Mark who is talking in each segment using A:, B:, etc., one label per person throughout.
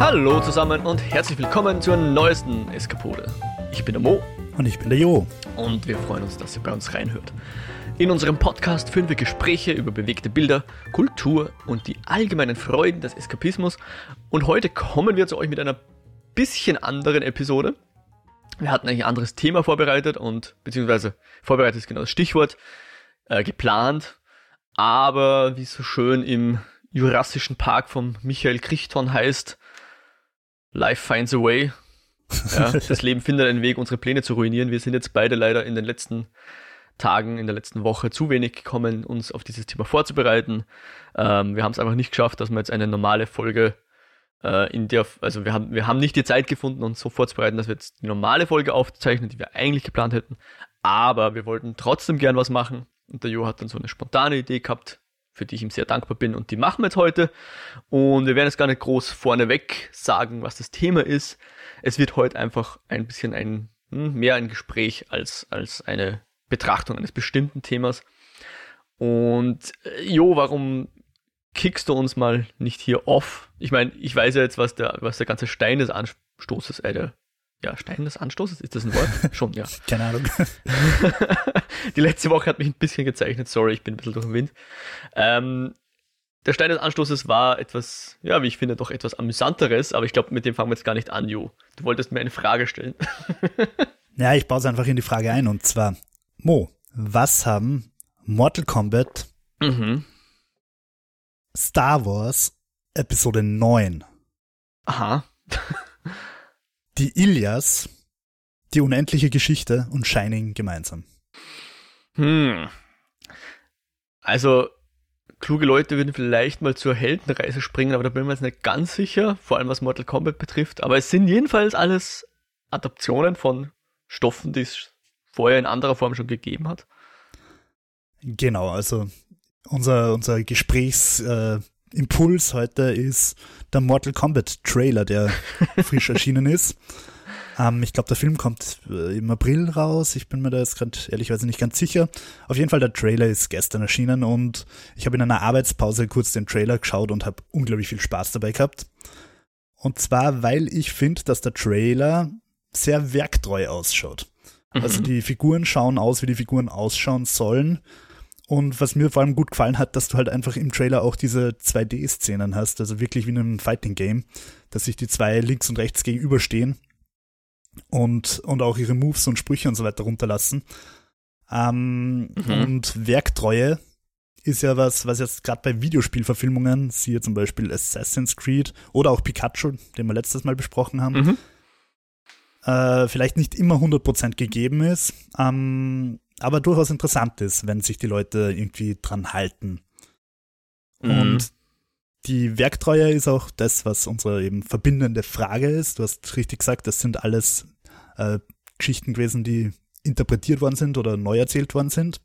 A: Hallo zusammen und herzlich willkommen zur neuesten Eskapode. Ich bin der Mo.
B: Und ich bin der Jo.
A: Und wir freuen uns, dass ihr bei uns reinhört. In unserem Podcast führen wir Gespräche über bewegte Bilder, Kultur und die allgemeinen Freuden des Eskapismus. Und heute kommen wir zu euch mit einer bisschen anderen Episode. Wir hatten eigentlich ein anderes Thema vorbereitet und beziehungsweise vorbereitet ist genau das Stichwort, äh, geplant. Aber wie es so schön im Jurassischen Park von Michael Krichton heißt, Life finds a way. Ja, das Leben findet einen Weg, unsere Pläne zu ruinieren. Wir sind jetzt beide leider in den letzten Tagen, in der letzten Woche zu wenig gekommen, uns auf dieses Thema vorzubereiten. Ähm, wir haben es einfach nicht geschafft, dass wir jetzt eine normale Folge äh, in der, also wir haben, wir haben nicht die Zeit gefunden, uns so vorzubereiten, dass wir jetzt die normale Folge aufzeichnen, die wir eigentlich geplant hätten. Aber wir wollten trotzdem gern was machen. Und der Jo hat dann so eine spontane Idee gehabt, für die ich ihm sehr dankbar bin. Und die machen wir jetzt heute. Und wir werden jetzt gar nicht groß vorneweg sagen, was das Thema ist. Es wird heute einfach ein bisschen ein, hm, mehr ein Gespräch als, als eine Betrachtung eines bestimmten Themas. Und äh, Jo, warum kickst du uns mal nicht hier off? Ich meine, ich weiß ja jetzt, was der, was der ganze Stein des Anstoßes, äh, der, ja, Stein des Anstoßes, ist das ein Wort? Schon, ja.
B: Keine Ahnung.
A: Die letzte Woche hat mich ein bisschen gezeichnet, sorry, ich bin ein bisschen durch den Wind. Ähm, der Stein des Anstoßes war etwas, ja, wie ich finde, doch etwas amüsanteres, aber ich glaube, mit dem fangen wir jetzt gar nicht an, Jo. Du wolltest mir eine Frage stellen.
B: ja, ich baue es einfach in die Frage ein und zwar, Mo, was haben Mortal Kombat,
A: mhm.
B: Star Wars Episode 9,
A: Aha.
B: Die Ilias, die unendliche Geschichte und Shining gemeinsam?
A: Hm. Also, kluge Leute würden vielleicht mal zur Heldenreise springen, aber da bin ich mir jetzt nicht ganz sicher, vor allem was Mortal Kombat betrifft. Aber es sind jedenfalls alles Adaptionen von Stoffen, die es vorher in anderer Form schon gegeben hat.
B: Genau, also unser, unser Gesprächsimpuls äh, heute ist der Mortal Kombat Trailer, der frisch erschienen ist. Ähm, ich glaube, der Film kommt äh, im April raus. Ich bin mir da jetzt gerade ehrlicherweise nicht ganz sicher. Auf jeden Fall, der Trailer ist gestern erschienen und ich habe in einer Arbeitspause kurz den Trailer geschaut und habe unglaublich viel Spaß dabei gehabt. Und zwar, weil ich finde, dass der Trailer sehr werktreu ausschaut. Also mhm. die Figuren schauen aus, wie die Figuren ausschauen sollen. Und was mir vor allem gut gefallen hat, dass du halt einfach im Trailer auch diese 2D-Szenen hast, also wirklich wie in einem Fighting-Game, dass sich die zwei links und rechts gegenüberstehen und, und auch ihre Moves und Sprüche und so weiter runterlassen. Ähm, mhm. Und Werktreue ist ja was, was jetzt gerade bei Videospielverfilmungen, siehe zum Beispiel Assassin's Creed oder auch Pikachu, den wir letztes Mal besprochen haben, mhm. äh, vielleicht nicht immer 100% gegeben ist. Ähm, aber durchaus interessant ist, wenn sich die Leute irgendwie dran halten. Mhm. Und die Werktreue ist auch das, was unsere eben verbindende Frage ist. Du hast richtig gesagt, das sind alles äh, Geschichten gewesen, die interpretiert worden sind oder neu erzählt worden sind.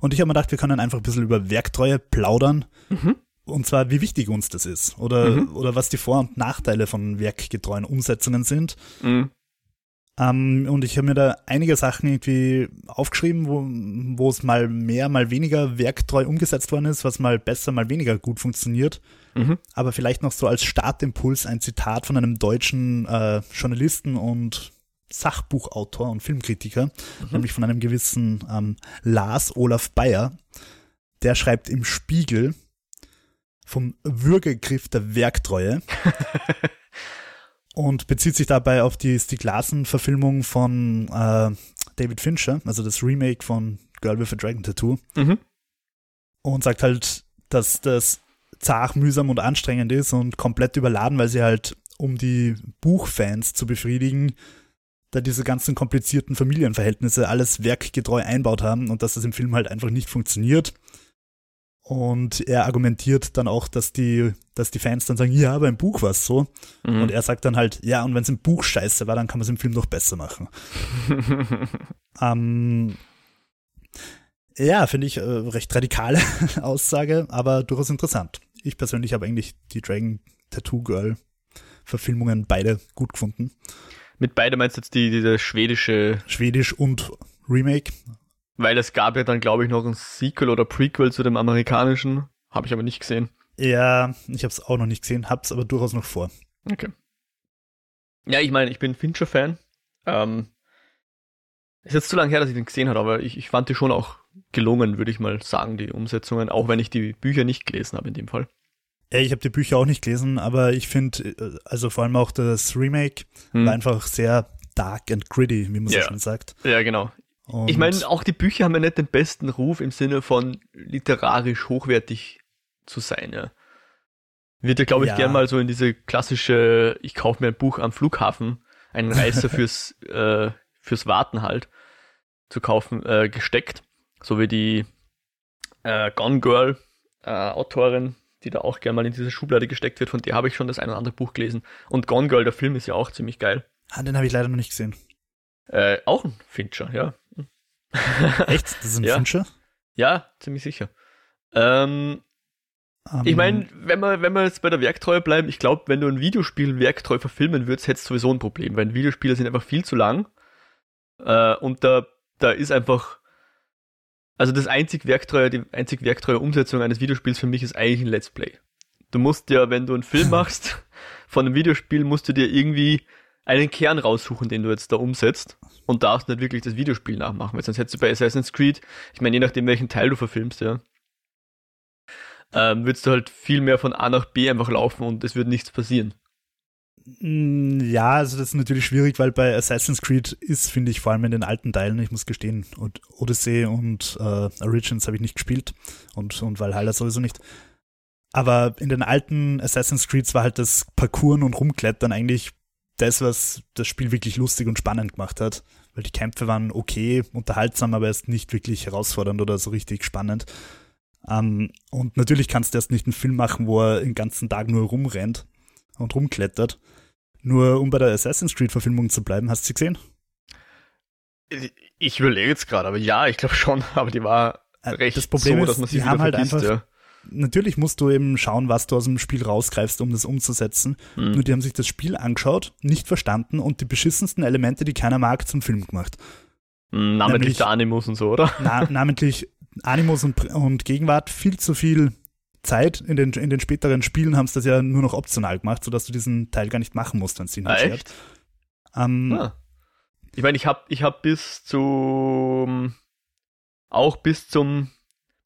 B: Und ich habe mir gedacht, wir können einfach ein bisschen über Werktreue plaudern. Mhm. Und zwar, wie wichtig uns das ist. Oder, mhm. oder was die Vor- und Nachteile von werkgetreuen Umsetzungen sind. Mhm. Ähm, und ich habe mir da einige Sachen irgendwie aufgeschrieben, wo, wo es mal mehr, mal weniger werktreu umgesetzt worden ist, was mal besser, mal weniger gut funktioniert. Mhm. Aber vielleicht noch so als Startimpuls ein Zitat von einem deutschen äh, Journalisten und Sachbuchautor und Filmkritiker, mhm. nämlich von einem gewissen ähm, Lars Olaf Bayer. Der schreibt im Spiegel vom Würgegriff der Werktreue. und bezieht sich dabei auf die Stieg Larsen-Verfilmung von äh, David Fincher, also das Remake von Girl with a Dragon Tattoo. Mhm. Und sagt halt, dass das zart, mühsam und anstrengend ist und komplett überladen, weil sie halt, um die Buchfans zu befriedigen, da diese ganzen komplizierten Familienverhältnisse alles werkgetreu einbaut haben und dass das im Film halt einfach nicht funktioniert. Und er argumentiert dann auch, dass die, dass die Fans dann sagen, ja, aber im Buch war es so. Mhm. Und er sagt dann halt, ja, und wenn es im Buch scheiße war, dann kann man es im Film noch besser machen. ähm, ja, finde ich äh, recht radikale Aussage, aber durchaus interessant. Ich persönlich habe eigentlich die Dragon Tattoo Girl Verfilmungen beide gut gefunden.
A: Mit beide meinst du jetzt die, diese schwedische.
B: Schwedisch und Remake.
A: Weil es gab ja dann, glaube ich, noch ein Sequel oder Prequel zu dem amerikanischen. Habe ich aber nicht gesehen.
B: Ja, ich habe es auch noch nicht gesehen, hab's aber durchaus noch vor.
A: Okay. Ja, ich meine, ich bin Fincher-Fan. Ähm, ist jetzt zu lange her, dass ich den gesehen habe, aber ich, ich fand die schon auch gelungen, würde ich mal sagen, die Umsetzungen, auch wenn ich die Bücher nicht gelesen habe in dem Fall.
B: Ja, ich habe die Bücher auch nicht gelesen, aber ich finde, äh, also vor allem auch das Remake hm. war einfach sehr dark and gritty, wie man ja. so schön sagt.
A: Ja, genau. Und ich meine, auch die Bücher haben ja nicht den besten Ruf im Sinne von literarisch hochwertig zu sein, ja. Wird ja, glaube ich, ja. gern mal so in diese klassische, ich kaufe mir ein Buch am Flughafen, einen Reißer fürs, äh, fürs Warten halt, zu kaufen, äh, gesteckt. So wie die äh, Gone Girl äh, Autorin, die da auch gern mal in diese Schublade gesteckt wird, von der habe ich schon das ein oder andere Buch gelesen. Und Gone Girl, der Film, ist ja auch ziemlich geil.
B: Ah, den habe ich leider noch nicht gesehen.
A: Äh, auch ein Fincher, ja.
B: Echt? Das ist ein
A: ja.
B: Fincher?
A: Ja, ziemlich sicher. Ähm, um, ich meine, wenn wir, wenn wir jetzt bei der Werktreue bleiben, ich glaube, wenn du ein Videospiel werktreu verfilmen würdest, hättest du sowieso ein Problem, weil Videospiele sind einfach viel zu lang. Äh, und da, da ist einfach, also das einzig werktreue, die einzig werktreue Umsetzung eines Videospiels für mich ist eigentlich ein Let's Play. Du musst ja, wenn du einen Film machst von einem Videospiel, musst du dir irgendwie einen Kern raussuchen, den du jetzt da umsetzt und darfst nicht wirklich das Videospiel nachmachen, weil sonst hättest du bei Assassin's Creed, ich meine, je nachdem welchen Teil du verfilmst, ja, ähm, würdest du halt viel mehr von A nach B einfach laufen und es würde nichts passieren.
B: Mm, ja, also das ist natürlich schwierig, weil bei Assassin's Creed ist, finde ich, vor allem in den alten Teilen, ich muss gestehen, und Odyssey und äh, Origins habe ich nicht gespielt und, und Valhalla sowieso nicht. Aber in den alten Assassin's Creeds war halt das Parkouren und Rumklettern eigentlich das, was das Spiel wirklich lustig und spannend gemacht hat. Weil die Kämpfe waren okay, unterhaltsam, aber erst nicht wirklich herausfordernd oder so richtig spannend. Um, ähm, und natürlich kannst du erst nicht einen Film machen, wo er den ganzen Tag nur rumrennt und rumklettert. Nur um bei der Assassin's Creed Verfilmung zu bleiben, hast du sie gesehen?
A: Ich überlege jetzt gerade, aber ja, ich glaube schon, aber die war äh, recht
B: das Problem
A: so,
B: ist, dass man sie die haben halt einfach, ja. Natürlich musst du eben schauen, was du aus dem Spiel rausgreifst, um das umzusetzen. Mhm. Nur die haben sich das Spiel angeschaut, nicht verstanden und die beschissensten Elemente, die keiner mag, zum Film gemacht.
A: Hm, namentlich Nämlich, der Animus und so, oder?
B: Na, namentlich Animus und, und Gegenwart viel zu viel Zeit. In den, in den späteren Spielen haben sie das ja nur noch optional gemacht, sodass du diesen Teil gar nicht machen musst, wenn es dich
A: nicht
B: ah,
A: ähm, ah. Ich meine, ich habe ich hab bis zum auch bis zum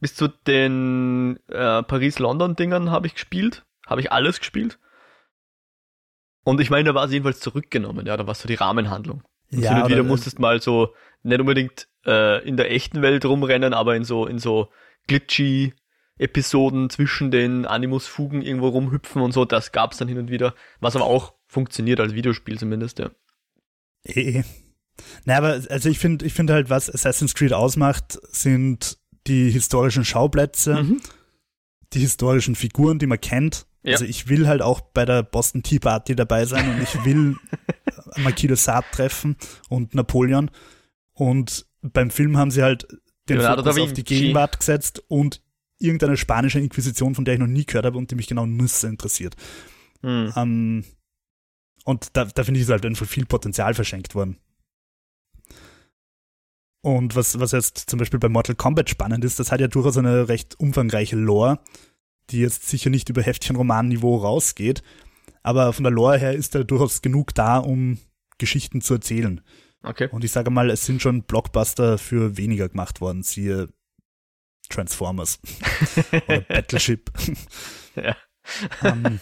A: bis zu den äh, Paris-London-Dingern habe ich gespielt. Habe ich alles gespielt. Und ich meine, da war es jedenfalls zurückgenommen, ja, da war es so die Rahmenhandlung. Und ja, hin und wieder musstest mal so nicht unbedingt äh, in der echten Welt rumrennen, aber in so, in so glitchy Episoden zwischen den Animus-Fugen irgendwo rumhüpfen und so, das gab's dann hin und wieder, was aber auch funktioniert als Videospiel zumindest, ja.
B: Eh. Na, aber also ich finde, ich finde halt, was Assassin's Creed ausmacht, sind die historischen Schauplätze, mhm. die historischen Figuren, die man kennt. Ja. Also ich will halt auch bei der Boston Tea Party dabei sein und ich will Marquis de Sade treffen und Napoleon. Und beim Film haben sie halt den Leonardo Fokus auf die Gegenwart gesetzt und irgendeine spanische Inquisition, von der ich noch nie gehört habe und die mich genau Nüsse interessiert. Mhm. Um, und da, da finde ich es halt einfach viel Potenzial verschenkt worden. Und was, was jetzt zum Beispiel bei Mortal Kombat spannend ist, das hat ja durchaus eine recht umfangreiche Lore, die jetzt sicher nicht über Heftchen-Roman-Niveau rausgeht, aber von der Lore her ist da durchaus genug da, um Geschichten zu erzählen.
A: Okay.
B: Und ich sage mal, es sind schon Blockbuster für weniger gemacht worden, siehe Transformers oder Battleship.
A: Ja. Um, ähm,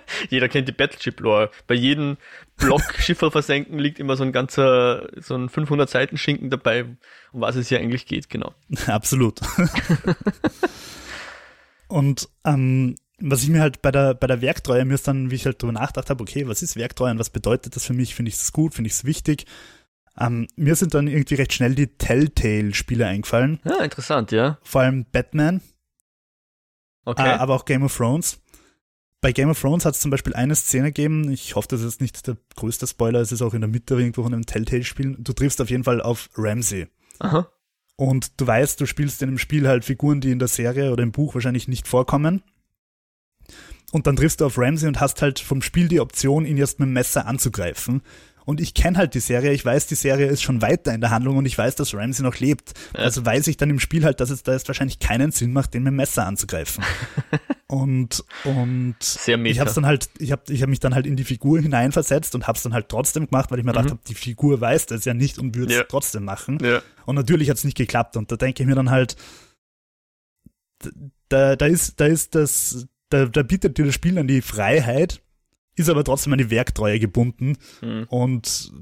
A: Jeder kennt die Battleship-Lore. Bei jedem Block Schiffer versenken liegt immer so ein ganzer, so ein 500 Seiten Schinken dabei, um was es hier eigentlich geht, genau.
B: Absolut. Und ähm, was ich mir halt bei der, bei der Werktreue, mir ist dann, wie ich halt drüber nachgedacht habe, okay, was ist Werktreue und was bedeutet das für mich? Finde ich es gut? Finde ich es wichtig? Ähm, mir sind dann irgendwie recht schnell die Telltale-Spiele eingefallen.
A: Ja, interessant, ja.
B: Vor allem Batman. Okay. Äh, aber auch Game of Thrones. Bei Game of Thrones hat es zum Beispiel eine Szene gegeben, ich hoffe, das ist nicht der größte Spoiler, es ist auch in der Mitte irgendwo von einem Telltale-Spiel. Du triffst auf jeden Fall auf Ramsey.
A: Aha.
B: Und du weißt, du spielst in einem Spiel halt Figuren, die in der Serie oder im Buch wahrscheinlich nicht vorkommen. Und dann triffst du auf Ramsey und hast halt vom Spiel die Option, ihn jetzt mit dem Messer anzugreifen. Und ich kenne halt die Serie, ich weiß, die Serie ist schon weiter in der Handlung und ich weiß, dass Ramsey noch lebt. Ja. Also weiß ich dann im Spiel halt, dass es da jetzt wahrscheinlich keinen Sinn macht, den mit dem Messer anzugreifen. Und, und
A: Sehr
B: ich habe dann halt, ich habe ich hab mich dann halt in die Figur hineinversetzt und habe es dann halt trotzdem gemacht, weil ich mir mhm. gedacht habe, die Figur weiß das ja nicht und würde es ja. trotzdem machen. Ja. Und natürlich hat es nicht geklappt. Und da denke ich mir dann halt, da, da ist, da ist das, da, da bietet dir das Spiel dann die Freiheit, ist aber trotzdem an die Werktreue gebunden mhm. und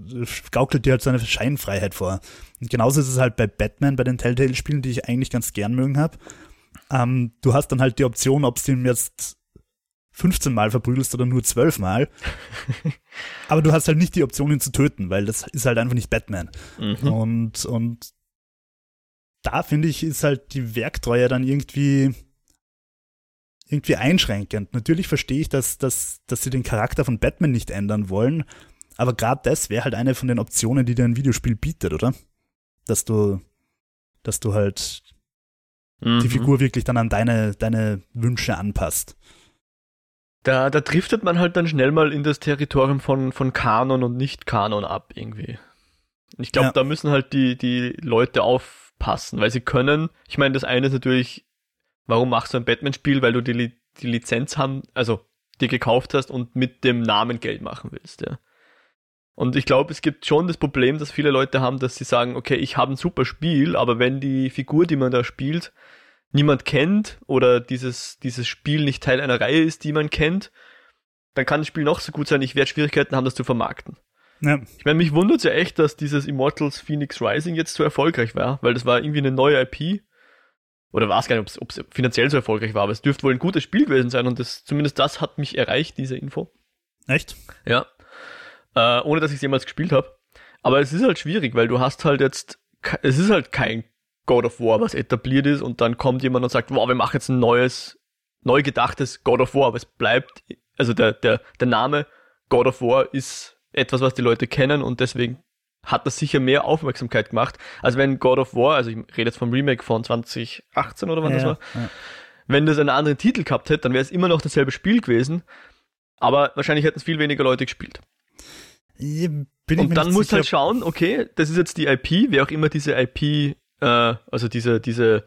B: gaukelt dir halt seine Scheinfreiheit vor. Und genauso ist es halt bei Batman, bei den Telltale-Spielen, die ich eigentlich ganz gern mögen habe. Ähm, du hast dann halt die Option, ob du ihn jetzt 15 Mal verprügelst oder nur 12 Mal. aber du hast halt nicht die Option, ihn zu töten, weil das ist halt einfach nicht Batman. Mhm. Und, und da finde ich, ist halt die Werktreue dann irgendwie irgendwie einschränkend. Natürlich verstehe ich, dass, dass, dass sie den Charakter von Batman nicht ändern wollen, aber gerade das wäre halt eine von den Optionen, die dir ein Videospiel bietet, oder? Dass du, dass du halt mhm. die Figur wirklich dann an deine, deine Wünsche anpasst.
A: Da, da driftet man halt dann schnell mal in das Territorium von, von Kanon und Nicht-Kanon ab, irgendwie. Ich glaube, ja. da müssen halt die, die Leute aufpassen, weil sie können, ich meine, das eine ist natürlich warum machst du ein Batman-Spiel? Weil du die, die Lizenz haben, also dir gekauft hast und mit dem Namen Geld machen willst, ja. Und ich glaube, es gibt schon das Problem, dass viele Leute haben, dass sie sagen, okay, ich habe ein super Spiel, aber wenn die Figur, die man da spielt, niemand kennt oder dieses, dieses Spiel nicht Teil einer Reihe ist, die man kennt, dann kann das Spiel noch so gut sein, ich werde Schwierigkeiten haben, das zu vermarkten. Ja. Ich meine, mich wundert es ja echt, dass dieses Immortals Phoenix Rising jetzt so erfolgreich war, weil das war irgendwie eine neue IP oder weiß gar nicht, ob es finanziell so erfolgreich war, aber es dürfte wohl ein gutes Spiel gewesen sein und das, zumindest das hat mich erreicht, diese Info.
B: Echt?
A: Ja. Äh, ohne dass ich es jemals gespielt habe. Aber es ist halt schwierig, weil du hast halt jetzt, es ist halt kein God of War, was etabliert ist und dann kommt jemand und sagt, wow, wir machen jetzt ein neues, neu gedachtes God of War, aber es bleibt, also der, der, der Name God of War ist etwas, was die Leute kennen und deswegen hat das sicher mehr Aufmerksamkeit gemacht, als wenn God of War, also ich rede jetzt vom Remake von 2018 oder wann ja, das war, ja. wenn das einen anderen Titel gehabt hätte, dann wäre es immer noch dasselbe Spiel gewesen, aber wahrscheinlich hätten es viel weniger Leute gespielt. und dann musst du halt schauen, okay, das ist jetzt die IP, wer auch immer diese IP, äh, also diese, diese,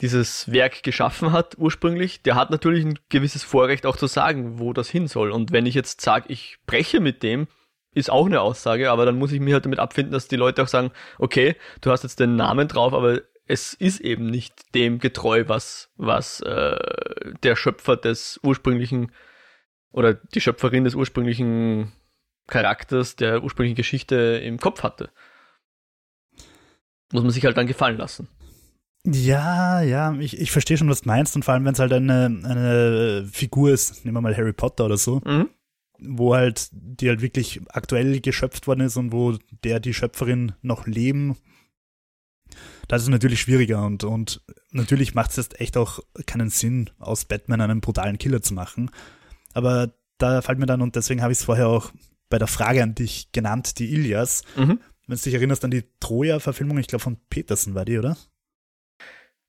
A: dieses Werk geschaffen hat ursprünglich, der hat natürlich ein gewisses Vorrecht auch zu sagen, wo das hin soll. Und wenn ich jetzt sage, ich breche mit dem, ist auch eine Aussage, aber dann muss ich mich halt damit abfinden, dass die Leute auch sagen, okay, du hast jetzt den Namen drauf, aber es ist eben nicht dem getreu, was, was äh, der Schöpfer des ursprünglichen oder die Schöpferin des ursprünglichen Charakters, der ursprünglichen Geschichte im Kopf hatte. Muss man sich halt dann gefallen lassen.
B: Ja, ja, ich, ich verstehe schon, was du meinst und vor allem, wenn es halt eine, eine Figur ist, nehmen wir mal Harry Potter oder so, mhm wo halt, die halt wirklich aktuell geschöpft worden ist und wo der, die Schöpferin noch leben. Das ist natürlich schwieriger und, und natürlich macht es jetzt echt auch keinen Sinn, aus Batman einen brutalen Killer zu machen. Aber da fällt mir dann, und deswegen habe ich es vorher auch bei der Frage an dich genannt, die Ilias. Mhm. Wenn du dich erinnerst an die Troja-Verfilmung, ich glaube von Petersen war die, oder?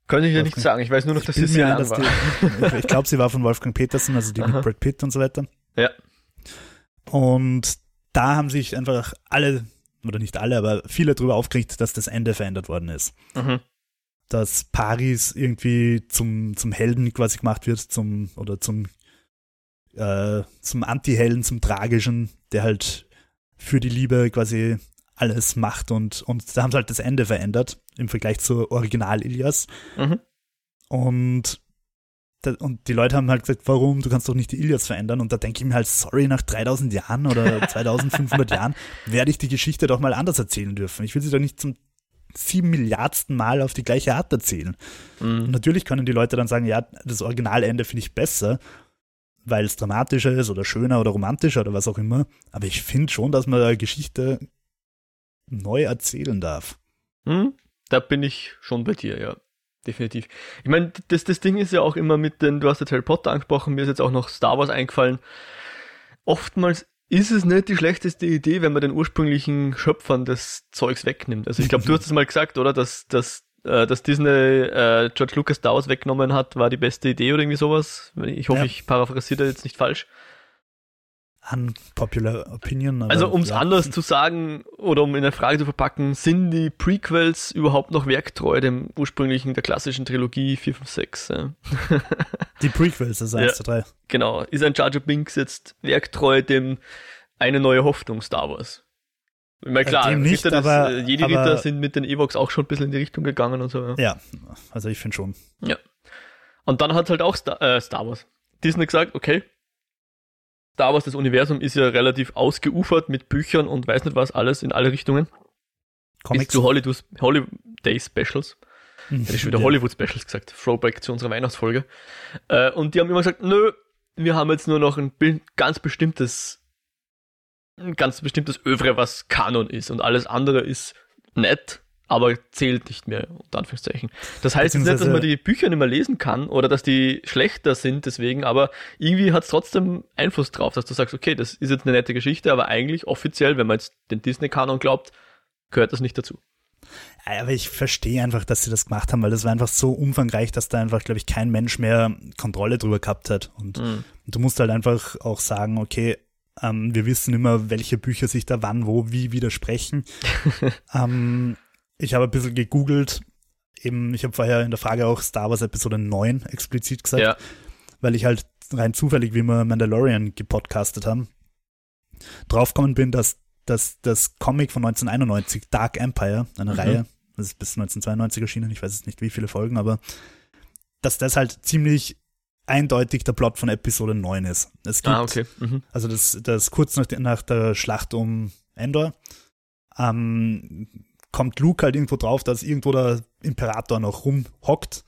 A: Könnte ich ja nicht sagen, ich weiß nur noch, dass sie sehr lang war.
B: Die, ich glaube, sie war von Wolfgang Petersen, also die Aha. mit Brad Pitt und so weiter.
A: Ja.
B: Und da haben sich einfach alle, oder nicht alle, aber viele darüber aufgeregt, dass das Ende verändert worden ist. Mhm. Dass Paris irgendwie zum, zum Helden quasi gemacht wird, zum, oder zum, äh, zum Anti-Helden, zum Tragischen, der halt für die Liebe quasi alles macht und, und da haben sie halt das Ende verändert im Vergleich zu Original Ilias. Mhm. Und und die Leute haben halt gesagt, warum, du kannst doch nicht die Ilias verändern. Und da denke ich mir halt, sorry, nach 3000 Jahren oder 2500 Jahren werde ich die Geschichte doch mal anders erzählen dürfen. Ich will sie doch nicht zum sieben Milliardsten Mal auf die gleiche Art erzählen. Mhm. Und natürlich können die Leute dann sagen, ja, das Originalende finde ich besser, weil es dramatischer ist oder schöner oder romantischer oder was auch immer. Aber ich finde schon, dass man Geschichte neu erzählen darf.
A: Mhm. Da bin ich schon bei dir, ja definitiv. Ich meine, das, das Ding ist ja auch immer mit den, du hast jetzt Harry Potter angesprochen, mir ist jetzt auch noch Star Wars eingefallen. Oftmals ist es nicht die schlechteste Idee, wenn man den ursprünglichen Schöpfern des Zeugs wegnimmt. Also ich glaube, du hast es mal gesagt, oder? Dass, dass, äh, dass Disney äh, George Lucas Star Wars weggenommen hat, war die beste Idee oder irgendwie sowas. Ich hoffe, ja. ich paraphrasiere da jetzt nicht falsch.
B: Unpopular opinion.
A: also um es ja. anders zu sagen oder um in eine Frage zu verpacken, sind die Prequels überhaupt noch werktreu dem ursprünglichen, der klassischen Trilogie 4, 5, 6? Ja.
B: Die Prequels, also 1, 2, 3.
A: Genau. Ist ein Jar Jar Binks jetzt werktreu dem eine neue Hoffnung Star Wars? Ich meine, klar,
B: Dem nicht, das, aber,
A: äh, jede Ritter sind mit den Evox auch schon ein bisschen in die Richtung gegangen und so.
B: Ja, ja also ich finde schon.
A: Ja. Und dann hat halt auch Star, äh, Star Wars. Disney gesagt, okay, Star Wars, das Universum ist ja relativ ausgeufert mit Büchern und weiß nicht was alles in alle Richtungen. Comics. Bis zu Hollywood, Holiday Specials. Hm, Hätte ich schon wieder. Hollywood Specials gesagt. Throwback zu unserer Weihnachtsfolge. Äh, und die haben immer gesagt, nö, wir haben jetzt nur noch ein ganz bestimmtes, ein ganz bestimmtes Övre, was Kanon ist. Und alles andere ist nett, aber zählt nicht mehr, unter Anführungszeichen. Das heißt jetzt nicht, dass man die Bücher nicht mehr lesen kann oder dass die schlechter sind deswegen, aber irgendwie hat es trotzdem Einfluss drauf, dass du sagst, okay, das ist jetzt eine nette Geschichte, aber eigentlich offiziell, wenn man jetzt den Disney-Kanon glaubt, gehört das nicht dazu.
B: Aber ich verstehe einfach, dass sie das gemacht haben, weil das war einfach so umfangreich, dass da einfach, glaube ich, kein Mensch mehr Kontrolle drüber gehabt hat. Und, mhm. und du musst halt einfach auch sagen, okay, ähm, wir wissen immer, welche Bücher sich da wann, wo, wie widersprechen. ähm, ich habe ein bisschen gegoogelt. Eben, ich habe vorher in der Frage auch Star Wars Episode 9 explizit gesagt, ja. weil ich halt rein zufällig, wie wir Mandalorian gepodcastet haben, draufgekommen bin, dass, dass das Comic von 1991, Dark Empire, eine mhm. Reihe, das ist bis 1992 erschienen, ich weiß jetzt nicht wie viele Folgen, aber dass das halt ziemlich eindeutig der Plot von Episode 9 ist. Es
A: ah, gibt, ah, okay. Mhm.
B: Also das, das kurz nach, nach der Schlacht um Endor ähm, kommt Luke halt irgendwo drauf, dass irgendwo der Imperator noch rumhockt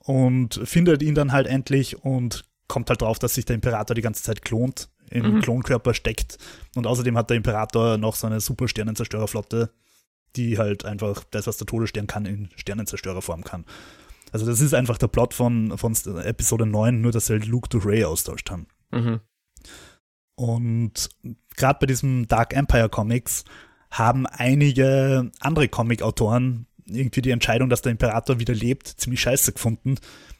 B: und findet ihn dann halt endlich und kommt halt drauf, dass sich der Imperator die ganze Zeit klont, im mhm. Klonkörper steckt. Und außerdem hat der Imperator noch so eine super Sternenzerstörerflotte, die halt einfach das, was der Todesstern kann, in Sternenzerstörerform kann. Also das ist einfach der Plot von, von Episode 9, nur dass sie halt Luke durch Ray austauscht haben. Mhm. Und gerade bei diesem Dark Empire Comics haben einige andere Comic-Autoren irgendwie die Entscheidung, dass der Imperator wieder lebt, ziemlich scheiße gefunden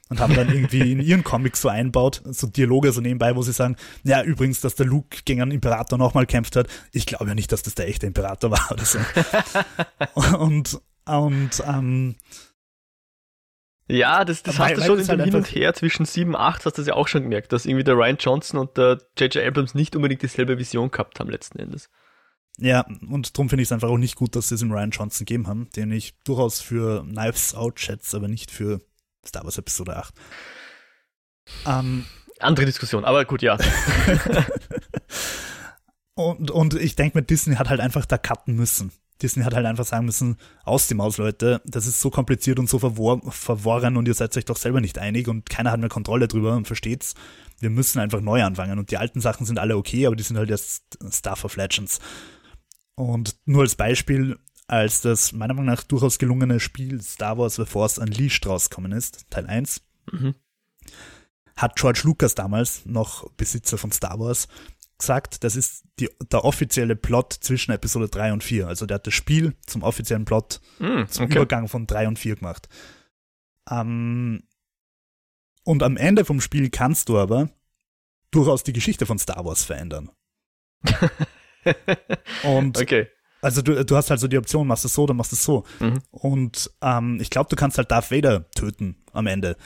B: und haben dann irgendwie in ihren Comics so einbaut, so Dialoge so nebenbei, wo sie sagen, ja, übrigens, dass der Luke gegen einen Imperator nochmal kämpft hat. Ich glaube ja nicht, dass das der echte Imperator war oder so. und, und, ähm,
A: ja, das, das hast du schon in dem halt Hin und Her zwischen 7 und 8 hast du das ja auch schon gemerkt, dass irgendwie der Ryan Johnson und der J.J. Abrams nicht unbedingt dieselbe Vision gehabt haben letzten Endes.
B: Ja, und darum finde ich es einfach auch nicht gut, dass sie es im Ryan Johnson gegeben haben, den ich durchaus für Knives Out schätze, aber nicht für Star Wars Episode 8.
A: Ähm, Andere Diskussion, aber gut, ja.
B: und, und ich denke mir, Disney hat halt einfach da cutten müssen. Disney hat halt einfach sagen müssen, aus dem Maus, Leute, das ist so kompliziert und so verwor verworren und ihr seid euch doch selber nicht einig und keiner hat mehr Kontrolle drüber und versteht's. Wir müssen einfach neu anfangen und die alten Sachen sind alle okay, aber die sind halt erst Stuff of Legends. Und nur als Beispiel, als das meiner Meinung nach durchaus gelungene Spiel Star Wars The Force Unleashed rausgekommen ist, Teil 1, mhm. hat George Lucas damals, noch Besitzer von Star Wars, gesagt, das ist die, der offizielle Plot zwischen Episode 3 und 4. Also der hat das Spiel zum offiziellen Plot, mm, zum okay. Übergang von 3 und 4 gemacht. Ähm, und am Ende vom Spiel kannst du aber durchaus die Geschichte von Star Wars verändern. und okay. Also du, du hast halt so die Option, machst es so, dann machst du es so. Mhm. Und ähm, ich glaube, du kannst halt Darth Vader töten am Ende.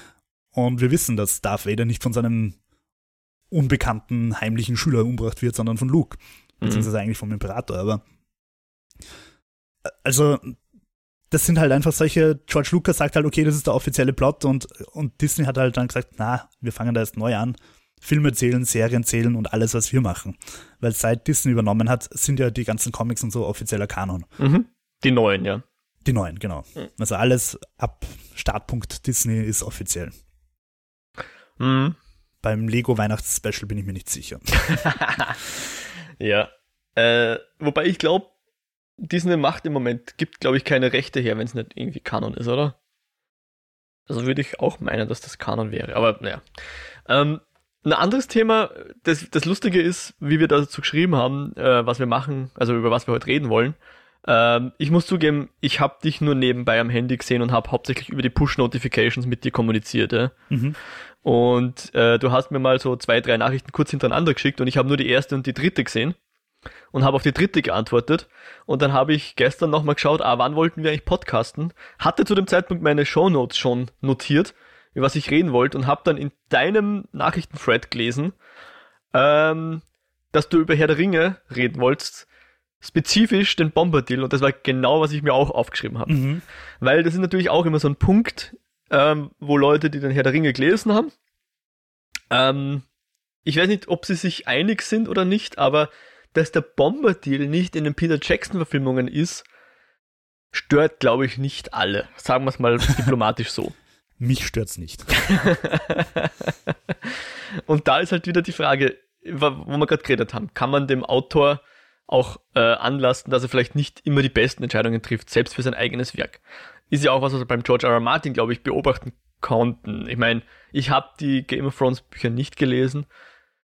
B: Und wir wissen, dass Darth Vader nicht von seinem unbekannten heimlichen Schüler umgebracht wird, sondern von Luke. Mhm. Beziehungsweise eigentlich vom Imperator, aber also das sind halt einfach solche, George Lucas sagt halt, okay, das ist der offizielle Plot und, und Disney hat halt dann gesagt, na, wir fangen da erst neu an Filme zählen, Serien zählen und alles, was wir machen. Weil seit Disney übernommen hat, sind ja die ganzen Comics und so offizieller Kanon.
A: Mhm. Die neuen, ja.
B: Die neuen, genau. Mhm. Also alles ab Startpunkt Disney ist offiziell. Mhm. Beim Lego Weihnachtsspecial bin ich mir nicht sicher.
A: ja. Äh, wobei ich glaube, Disney macht im Moment, gibt glaube ich keine Rechte her, wenn es nicht irgendwie Kanon ist, oder? Also würde ich auch meinen, dass das Kanon wäre. Aber naja. Ähm, ein anderes Thema, das, das Lustige ist, wie wir dazu geschrieben haben, äh, was wir machen, also über was wir heute reden wollen. Ähm, ich muss zugeben, ich habe dich nur nebenbei am Handy gesehen und habe hauptsächlich über die Push-Notifications mit dir kommuniziert. Ja? Mhm. Und äh, du hast mir mal so zwei, drei Nachrichten kurz hintereinander geschickt und ich habe nur die erste und die dritte gesehen und habe auf die dritte geantwortet. Und dann habe ich gestern nochmal geschaut, ah, wann wollten wir eigentlich podcasten? Hatte zu dem Zeitpunkt meine Shownotes schon notiert, über was ich reden wollte und habe dann in deinem Nachrichtenthread gelesen, ähm, dass du über Herr der Ringe reden wolltest spezifisch den Bombardier und das war genau, was ich mir auch aufgeschrieben habe. Mhm. Weil das ist natürlich auch immer so ein Punkt, ähm, wo Leute, die den Herr der Ringe gelesen haben, ähm, ich weiß nicht, ob sie sich einig sind oder nicht, aber dass der Bombardier nicht in den Peter Jackson-Verfilmungen ist, stört, glaube ich, nicht alle. Sagen wir es mal diplomatisch so.
B: Mich stört's nicht.
A: und da ist halt wieder die Frage, wo wir gerade geredet haben, kann man dem Autor auch äh, anlasten, dass er vielleicht nicht immer die besten Entscheidungen trifft, selbst für sein eigenes Werk. Ist ja auch was, was wir beim George R. R. Martin, glaube ich, beobachten konnten. Ich meine, ich habe die Game of Thrones Bücher nicht gelesen,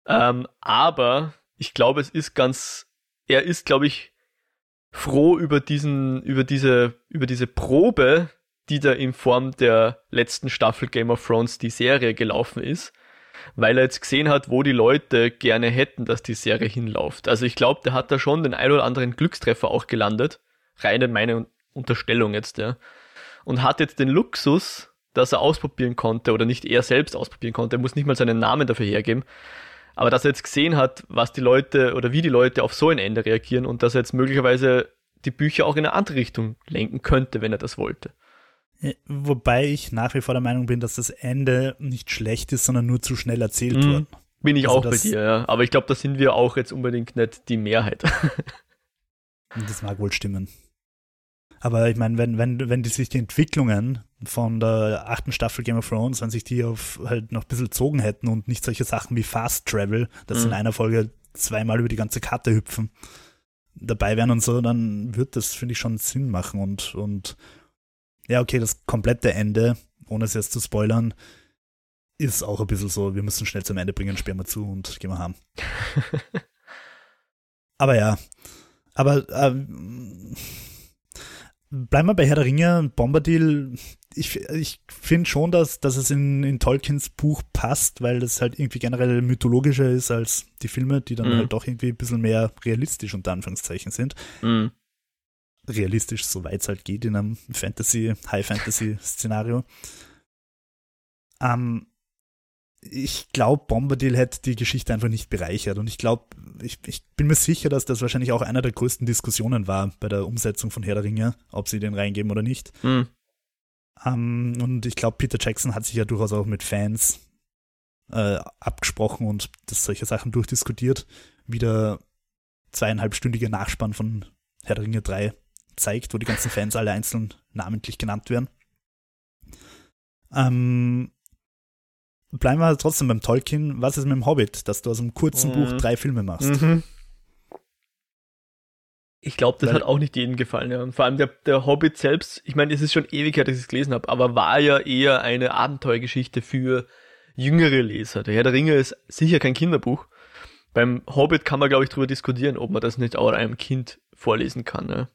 A: ähm, aber ich glaube, es ist ganz, er ist, glaube ich, froh über diesen, über diese, über diese Probe, die da in Form der letzten Staffel Game of Thrones die Serie gelaufen ist, weil er jetzt gesehen hat, wo die Leute gerne hätten, dass die Serie hinläuft. Also ich glaube, der hat da schon den ein oder anderen Glückstreffer auch gelandet. Reine meine Unterstellung jetzt, ja. Und hat jetzt den Luxus, dass er ausprobieren konnte oder nicht er selbst ausprobieren konnte. Er muss nicht mal seinen Namen dafür hergeben. Aber dass er jetzt gesehen hat, was die Leute oder wie die Leute auf so ein Ende reagieren und dass er jetzt möglicherweise die Bücher auch in eine andere Richtung lenken könnte, wenn er das wollte.
B: Wobei ich nach wie vor der Meinung bin, dass das Ende nicht schlecht ist, sondern nur zu schnell erzählt mhm. wurde.
A: Bin ich also auch bei dir, ja. Aber ich glaube, da sind wir auch jetzt unbedingt nicht die Mehrheit.
B: das mag wohl stimmen. Aber ich meine, wenn, wenn, wenn die sich die Entwicklungen von der achten Staffel Game of Thrones, wenn sich die auf halt noch ein bisschen zogen hätten und nicht solche Sachen wie Fast Travel, dass mhm. in einer Folge zweimal über die ganze Karte hüpfen, dabei wären und so, dann wird das, finde ich, schon Sinn machen und, und ja, okay, das komplette Ende, ohne es jetzt zu spoilern, ist auch ein bisschen so, wir müssen schnell zum Ende bringen, sperren wir zu und gehen wir haben. aber ja, aber ähm, bleiben wir bei Herr der Ringe, Bombadil. Ich, ich finde schon, dass, dass es in, in Tolkiens Buch passt, weil das halt irgendwie generell mythologischer ist als die Filme, die dann mhm. halt doch irgendwie ein bisschen mehr realistisch unter Anführungszeichen sind. Mhm realistisch, soweit es halt geht in einem Fantasy, High-Fantasy-Szenario. Ähm, ich glaube, Bombadil hätte die Geschichte einfach nicht bereichert. Und ich glaube, ich, ich, bin mir sicher, dass das wahrscheinlich auch einer der größten Diskussionen war bei der Umsetzung von Herr der Ringe, ob sie den reingeben oder nicht. Mhm. Um, und ich glaube, Peter Jackson hat sich ja durchaus auch mit Fans äh, abgesprochen und das solche Sachen durchdiskutiert, wie der zweieinhalbstündige Nachspann von Herr der Ringe 3 zeigt, wo die ganzen Fans alle einzeln namentlich genannt werden. Ähm, bleiben wir trotzdem beim Tolkien. Was ist mit dem Hobbit, dass du aus einem kurzen mhm. Buch drei Filme machst? Mhm.
A: Ich glaube, das Weil, hat auch nicht jedem gefallen. Ja. Und vor allem der, der Hobbit selbst, ich meine, es ist schon ewig her, dass ich es gelesen habe, aber war ja eher eine Abenteuergeschichte für jüngere Leser. Der Herr der Ringe ist sicher kein Kinderbuch. Beim Hobbit kann man, glaube ich, darüber diskutieren, ob man das nicht auch einem Kind vorlesen kann. Ne?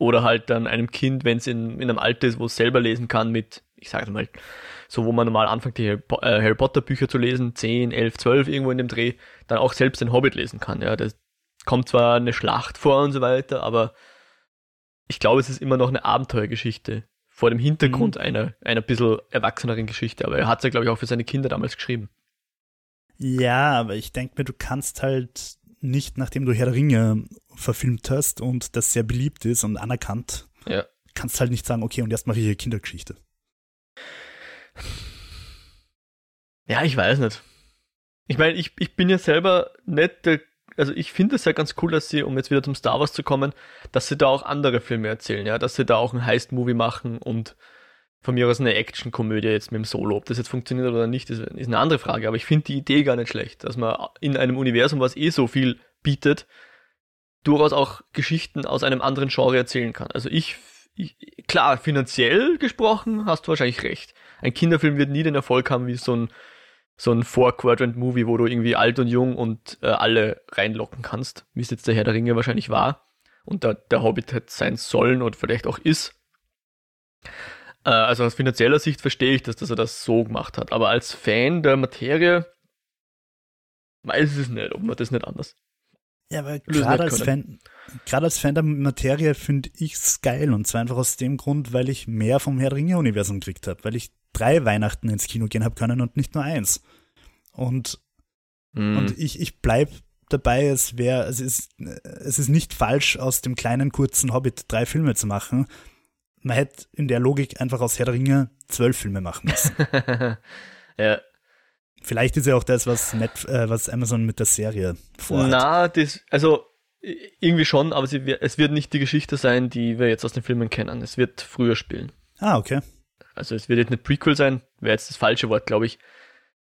A: Oder halt dann einem Kind, wenn es in, in einem Alter ist, wo es selber lesen kann, mit, ich sage mal, so wo man normal anfängt, die Harry, äh, Potter Bücher zu lesen, 10, 11, 12 irgendwo in dem Dreh, dann auch selbst den Hobbit lesen kann. Ja, das kommt zwar eine Schlacht vor und so weiter, aber ich glaube, es ist immer noch eine Abenteuergeschichte vor dem Hintergrund mhm. einer, einer bisschen erwachseneren Geschichte. Aber er hat es ja, glaube ich, auch für seine Kinder damals geschrieben.
B: Ja, aber ich denke mir, du kannst halt nicht, nachdem du Herr der Ringe verfilmt hast und das sehr beliebt ist und anerkannt, ja. kannst halt nicht sagen, okay, und jetzt mache ich hier Kindergeschichte.
A: Ja, ich weiß nicht. Ich meine, ich, ich bin ja selber nicht der, also ich finde es ja ganz cool, dass sie, um jetzt wieder zum Star Wars zu kommen, dass sie da auch andere Filme erzählen, ja, dass sie da auch ein Heist-Movie machen und von mir aus eine Action-Komödie jetzt mit dem Solo. Ob das jetzt funktioniert oder nicht, ist, ist eine andere Frage. Aber ich finde die Idee gar nicht schlecht, dass man in einem Universum, was eh so viel bietet, durchaus auch Geschichten aus einem anderen Genre erzählen kann. Also ich, ich klar, finanziell gesprochen hast du wahrscheinlich recht. Ein Kinderfilm wird nie den Erfolg haben wie so ein so ein Four-Quadrant-Movie, wo du irgendwie alt und jung und äh, alle reinlocken kannst, wie es jetzt der Herr der Ringe wahrscheinlich war. und der, der Hobbit hätte sein sollen oder vielleicht auch ist. Äh, also aus finanzieller Sicht verstehe ich das, dass er das so gemacht hat. Aber als Fan der Materie weiß ich es nicht, ob man das nicht anders.
B: Ja, aber gerade als, Fan, gerade als Fan der Materie finde ich es geil. Und zwar einfach aus dem Grund, weil ich mehr vom Herr Ringe-Universum gekriegt habe. Weil ich drei Weihnachten ins Kino gehen habe können und nicht nur eins. Und, mm. und ich, ich bleib dabei, es wäre, es ist, es ist nicht falsch, aus dem kleinen, kurzen Hobbit drei Filme zu machen. Man hätte in der Logik einfach aus Herr der Ringe zwölf Filme machen müssen.
A: ja.
B: Vielleicht ist ja auch das, was, Net, äh, was Amazon mit der Serie vorhat.
A: Na, das, also irgendwie schon, aber sie, es wird nicht die Geschichte sein, die wir jetzt aus den Filmen kennen. Es wird früher spielen.
B: Ah, okay.
A: Also es wird jetzt eine Prequel sein, wäre jetzt das falsche Wort, glaube ich.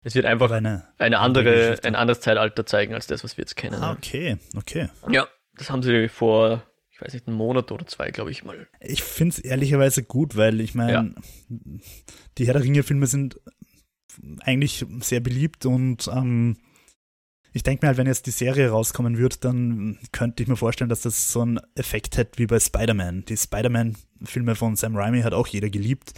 A: Es wird einfach
B: eine,
A: eine andere, ein anderes Zeitalter zeigen als das, was wir jetzt kennen.
B: Ah, okay, okay.
A: Ja, das haben sie vor, ich weiß nicht, einen Monat oder zwei, glaube ich mal.
B: Ich finde es ehrlicherweise gut, weil ich meine, ja. die Herr der Ringe-Filme sind eigentlich sehr beliebt und ähm, ich denke mir halt, wenn jetzt die Serie rauskommen wird, dann könnte ich mir vorstellen, dass das so einen Effekt hätte wie bei Spider-Man. Die Spider-Man-Filme von Sam Raimi hat auch jeder geliebt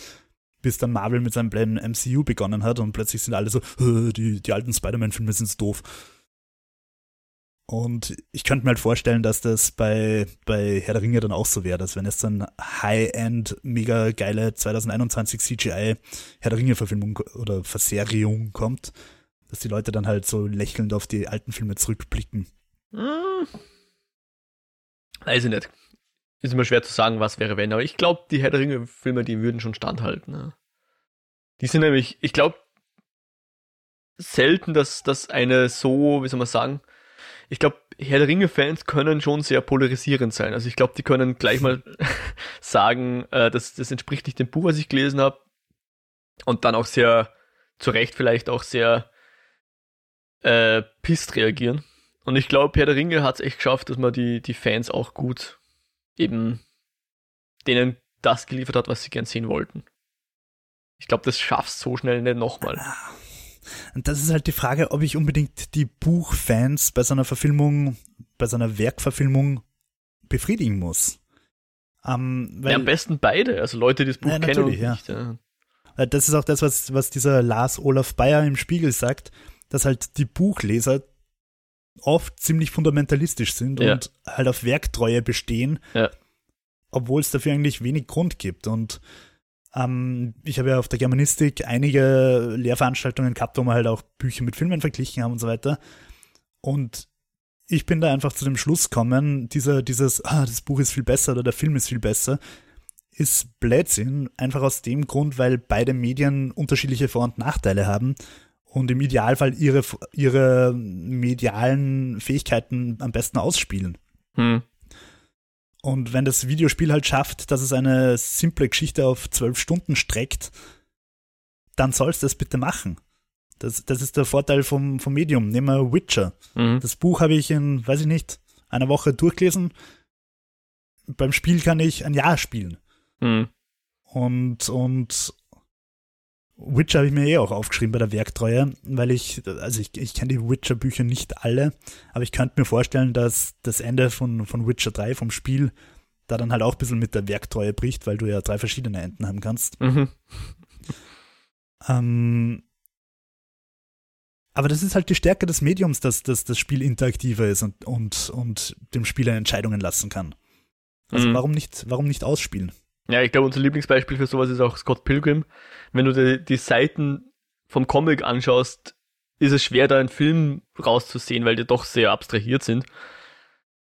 B: bis dann Marvel mit seinem Plan MCU begonnen hat und plötzlich sind alle so, die, die alten Spider-Man-Filme sind so doof. Und ich könnte mir halt vorstellen, dass das bei, bei Herr der Ringe dann auch so wäre, dass wenn jetzt dann High-End, mega geile 2021 CGI Herr der Ringe-Verfilmung oder Verserierung kommt, dass die Leute dann halt so lächelnd auf die alten Filme zurückblicken. Hm.
A: Weiß ich nicht. Ist immer schwer zu sagen, was wäre wenn, aber ich glaube, die Herr der Ringe-Filme, die würden schon standhalten. Ne? Die sind nämlich, ich glaube, selten, dass das eine so, wie soll man sagen, ich glaube, Herr der Ringe-Fans können schon sehr polarisierend sein. Also ich glaube, die können gleich mal sagen, äh, das, das entspricht nicht dem Buch, was ich gelesen habe. Und dann auch sehr, zu Recht vielleicht auch sehr äh, pisst reagieren. Und ich glaube, Herr der Ringe hat es echt geschafft, dass man die, die Fans auch gut eben denen das geliefert hat, was sie gern sehen wollten. Ich glaube, das schaffst so schnell nicht nochmal.
B: Und das ist halt die Frage, ob ich unbedingt die Buchfans bei so einer Verfilmung, bei so einer Werkverfilmung befriedigen muss.
A: Um, weil, ja, am besten beide, also Leute, die das Buch ja, kennen und ja. nicht. Ja.
B: Das ist auch das, was, was dieser Lars Olaf Bayer im Spiegel sagt, dass halt die Buchleser oft ziemlich fundamentalistisch sind ja. und halt auf Werktreue bestehen, obwohl es dafür eigentlich wenig Grund gibt. Und ähm, ich habe ja auf der Germanistik einige Lehrveranstaltungen gehabt, wo wir halt auch Bücher mit Filmen verglichen haben und so weiter. Und ich bin da einfach zu dem Schluss gekommen, dieser, dieses, ah, das Buch ist viel besser oder der Film ist viel besser, ist Blödsinn, einfach aus dem Grund, weil beide Medien unterschiedliche Vor- und Nachteile haben und im Idealfall ihre, ihre medialen Fähigkeiten am besten ausspielen.
A: Hm.
B: Und wenn das Videospiel halt schafft, dass es eine simple Geschichte auf zwölf Stunden streckt, dann soll es das bitte machen. Das, das ist der Vorteil vom, vom Medium. Nehmen wir Witcher. Mhm. Das Buch habe ich in, weiß ich nicht, einer Woche durchgelesen. Beim Spiel kann ich ein Jahr spielen.
A: Mhm.
B: Und, und Witcher habe ich mir eh auch aufgeschrieben bei der Werktreue, weil ich, also ich, ich kenne die Witcher-Bücher nicht alle, aber ich könnte mir vorstellen, dass das Ende von, von Witcher 3, vom Spiel, da dann halt auch ein bisschen mit der Werktreue bricht, weil du ja drei verschiedene Enden haben kannst.
A: Mhm.
B: Ähm, aber das ist halt die Stärke des Mediums, dass, dass das Spiel interaktiver ist und, und, und dem Spieler Entscheidungen lassen kann. Also mhm. warum nicht, warum nicht ausspielen?
A: Ja, ich glaube, unser Lieblingsbeispiel für sowas ist auch Scott Pilgrim. Wenn du die, die Seiten vom Comic anschaust, ist es schwer, da einen Film rauszusehen, weil die doch sehr abstrahiert sind.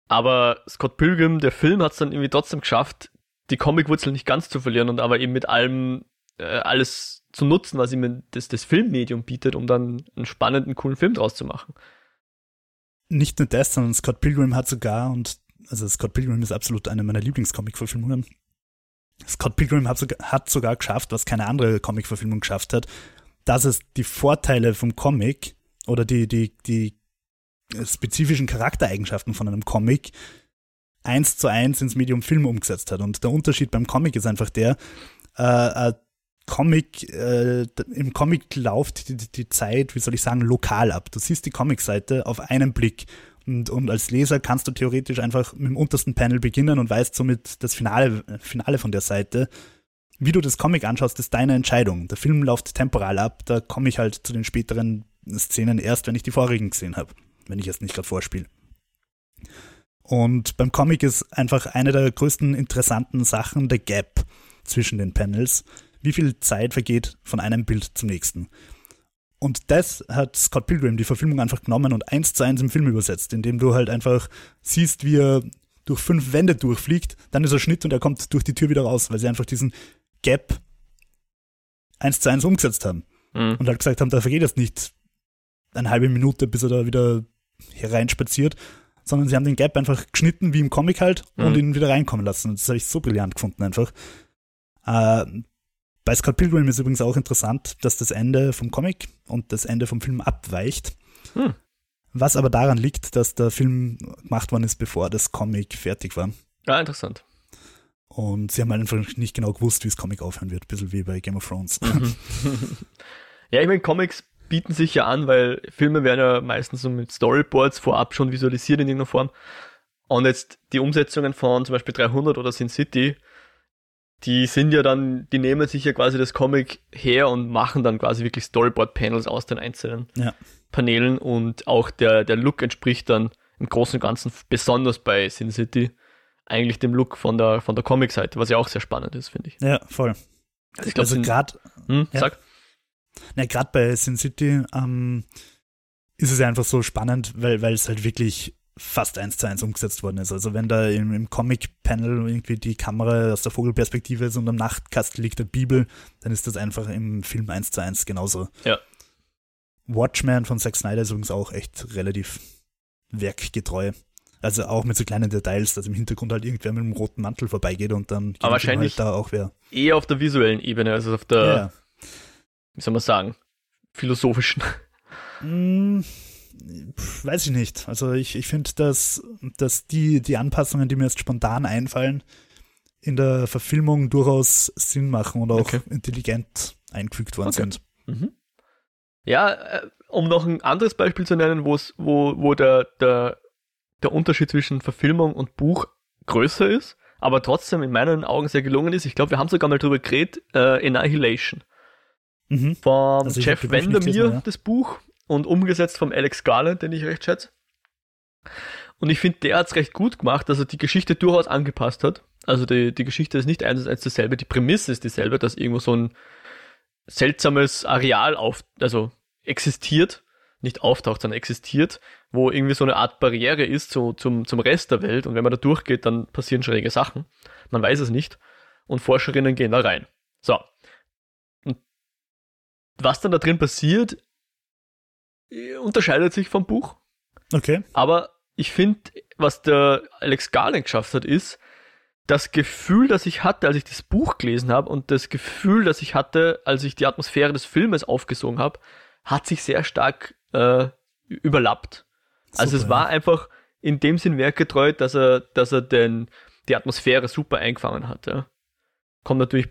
A: Aber Scott Pilgrim, der Film, hat es dann irgendwie trotzdem geschafft, die Comicwurzel nicht ganz zu verlieren und aber eben mit allem äh, alles zu nutzen, was ihm das, das Filmmedium bietet, um dann einen spannenden, coolen Film draus zu machen.
B: Nicht nur das, sondern Scott Pilgrim hat sogar, und also Scott Pilgrim ist absolut eine meiner Lieblingscomic-Verfilmungen, Scott Pilgrim hat sogar, hat sogar geschafft, was keine andere Comic-Verfilmung geschafft hat, dass es die Vorteile vom Comic oder die, die, die spezifischen Charaktereigenschaften von einem Comic eins zu eins ins Medium Film umgesetzt hat. Und der Unterschied beim Comic ist einfach der, äh, ein Comic, äh, im Comic läuft die, die Zeit, wie soll ich sagen, lokal ab. Du siehst die Comicseite auf einen Blick. Und, und als Leser kannst du theoretisch einfach mit dem untersten Panel beginnen und weißt somit das Finale, Finale von der Seite. Wie du das Comic anschaust, ist deine Entscheidung. Der Film läuft temporal ab, da komme ich halt zu den späteren Szenen erst, wenn ich die vorigen gesehen habe, wenn ich es nicht gerade vorspiele. Und beim Comic ist einfach eine der größten interessanten Sachen der Gap zwischen den Panels. Wie viel Zeit vergeht von einem Bild zum nächsten? Und das hat Scott Pilgrim, die Verfilmung, einfach genommen und eins zu eins im Film übersetzt, indem du halt einfach siehst, wie er durch fünf Wände durchfliegt, dann ist er Schnitt und er kommt durch die Tür wieder raus, weil sie einfach diesen Gap eins zu eins umgesetzt haben. Mhm. Und halt gesagt haben, da vergeht das nicht eine halbe Minute, bis er da wieder hereinspaziert, sondern sie haben den Gap einfach geschnitten, wie im Comic halt, mhm. und ihn wieder reinkommen lassen. Und das habe ich so brillant gefunden einfach. Äh, bei Scott Pilgrim ist übrigens auch interessant, dass das Ende vom Comic und das Ende vom Film abweicht. Mhm. Was aber daran liegt, dass der Film gemacht worden ist, bevor das Comic fertig war.
A: Ja, interessant.
B: Und sie haben halt einfach nicht genau gewusst, wie das Comic aufhören wird. Ein bisschen wie bei Game of Thrones. Mhm.
A: ja, ich meine, Comics bieten sich ja an, weil Filme werden ja meistens so mit Storyboards vorab schon visualisiert in irgendeiner Form. Und jetzt die Umsetzungen von zum Beispiel 300 oder Sin City, die sind ja dann, die nehmen sich ja quasi das Comic her und machen dann quasi wirklich Storyboard-Panels aus den einzelnen ja. Paneelen und auch der, der Look entspricht dann im Großen und Ganzen, besonders bei Sin City, eigentlich dem Look von der, von der Comic-Seite, was ja auch sehr spannend ist, finde ich.
B: Ja, voll. Also, ich glaub, also gerade, hm, ja. sag. Na, gerade bei Sin City ähm, ist es ja einfach so spannend, weil, weil es halt wirklich fast eins zu eins umgesetzt worden ist. Also wenn da im, im Comic-Panel irgendwie die Kamera aus der Vogelperspektive ist und am Nachtkasten liegt der Bibel, dann ist das einfach im Film eins zu eins genauso.
A: Ja.
B: Watchmen von Zack Snyder ist übrigens auch echt relativ werkgetreu. Also auch mit so kleinen Details, dass im Hintergrund halt irgendwer mit einem roten Mantel vorbeigeht und dann
A: Aber wahrscheinlich
B: halt da auch wer.
A: Eher auf der visuellen Ebene, also auf der ja wie soll man sagen, philosophischen?
B: Mm, weiß ich nicht. Also ich, ich finde, dass, dass die, die Anpassungen, die mir jetzt spontan einfallen, in der Verfilmung durchaus Sinn machen und auch okay. intelligent eingefügt worden okay. sind. Mhm.
A: Ja, äh, um noch ein anderes Beispiel zu nennen, wo, wo der, der, der Unterschied zwischen Verfilmung und Buch größer ist, aber trotzdem in meinen Augen sehr gelungen ist. Ich glaube, wir haben sogar mal drüber geredet, äh, Annihilation. Mhm. Vom also Jeff Vandermeer, ja. das Buch, und umgesetzt vom Alex Garland, den ich recht schätze. Und ich finde, der hat es recht gut gemacht, dass er die Geschichte durchaus angepasst hat. Also die, die Geschichte ist nicht eins als dasselbe, die Prämisse ist dieselbe, dass irgendwo so ein seltsames Areal auf, also existiert, nicht auftaucht, sondern existiert, wo irgendwie so eine Art Barriere ist so zum, zum Rest der Welt. Und wenn man da durchgeht, dann passieren schräge Sachen. Man weiß es nicht. Und Forscherinnen gehen da rein. So was dann da drin passiert, unterscheidet sich vom Buch.
B: Okay.
A: Aber ich finde, was der Alex Garland geschafft hat, ist, das Gefühl, das ich hatte, als ich das Buch gelesen habe und das Gefühl, das ich hatte, als ich die Atmosphäre des Filmes aufgesogen habe, hat sich sehr stark äh, überlappt. Super, also es war einfach in dem Sinn werkgetreu, dass er, dass er den, die Atmosphäre super eingefangen hat. Ja. Kommt natürlich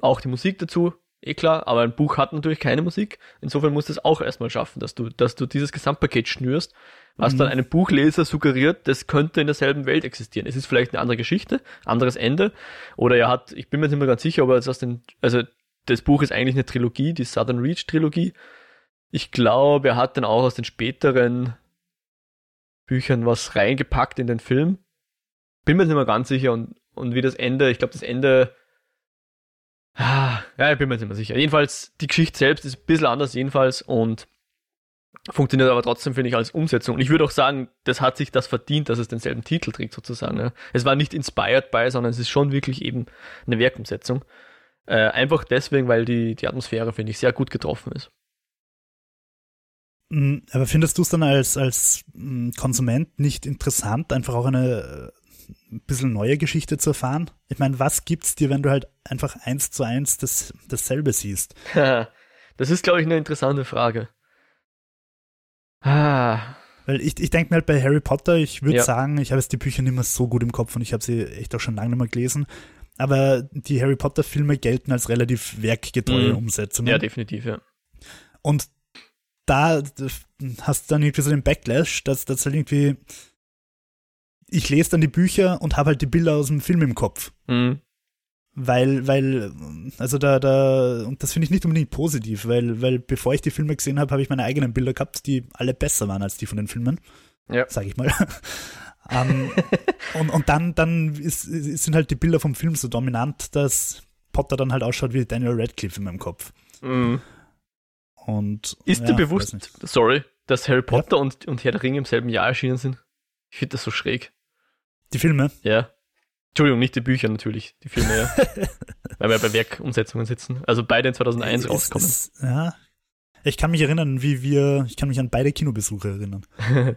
A: auch die Musik dazu, eh klar, aber ein Buch hat natürlich keine Musik. Insofern musst du es auch erstmal schaffen, dass du, dass du dieses Gesamtpaket schnürst, was mhm. dann einem Buchleser suggeriert, das könnte in derselben Welt existieren. Es ist vielleicht eine andere Geschichte, anderes Ende. Oder er hat, ich bin mir nicht mehr ganz sicher, ob er jetzt aus den, also das Buch ist eigentlich eine Trilogie, die Southern Reach Trilogie. Ich glaube, er hat dann auch aus den späteren Büchern was reingepackt in den Film. Bin mir nicht mehr ganz sicher und, und wie das Ende, ich glaube, das Ende ja, ich bin mir nicht mehr sicher. Jedenfalls, die Geschichte selbst ist ein bisschen anders, jedenfalls, und funktioniert aber trotzdem, finde ich, als Umsetzung. Und ich würde auch sagen, das hat sich das verdient, dass es denselben Titel trägt, sozusagen. Ja. Es war nicht inspired by, sondern es ist schon wirklich eben eine Werkumsetzung. Äh, einfach deswegen, weil die, die Atmosphäre, finde ich, sehr gut getroffen ist.
B: Mm, aber findest du es dann als, als mm, Konsument nicht interessant, einfach auch eine ein bisschen neue Geschichte zu erfahren? Ich meine, was gibt's dir, wenn du halt einfach eins zu eins das, dasselbe siehst?
A: das ist, glaube ich, eine interessante Frage.
B: Ah. Weil ich, ich denke mir halt bei Harry Potter, ich würde ja. sagen, ich habe jetzt die Bücher nicht mehr so gut im Kopf und ich habe sie echt auch schon lange nicht mehr gelesen. aber die Harry Potter-Filme gelten als relativ werkgetreue
A: Mhm.
B: Umsetzungen.
A: Ja, definitiv, ja.
B: Und da hast du dann irgendwie so den Backlash, dass das halt irgendwie. Ich lese dann die Bücher und habe halt die Bilder aus dem Film im Kopf.
A: Mhm.
B: Weil, weil, also da, da, und das finde ich nicht unbedingt positiv, weil, weil bevor ich die Filme gesehen habe, habe ich meine eigenen Bilder gehabt, die alle besser waren als die von den Filmen.
A: Ja.
B: Sag ich mal. ähm, und, und dann, dann ist, sind halt die Bilder vom Film so dominant, dass Potter dann halt ausschaut wie Daniel Radcliffe in meinem Kopf.
A: Mhm.
B: Und
A: Ist
B: ja,
A: dir bewusst, sorry, dass Harry Potter und, und Herr der Ringe im selben Jahr erschienen sind? Ich finde das so schräg.
B: Die Filme?
A: Ja. Entschuldigung, nicht die Bücher natürlich, die Filme, ja. Weil wir bei Werkumsetzungen sitzen. Also beide in 2001
B: Ist-
A: rauskommen.
B: ist- ja. Ich kann mich erinnern, wie wir, ich kann mich an beide Kinobesuche erinnern.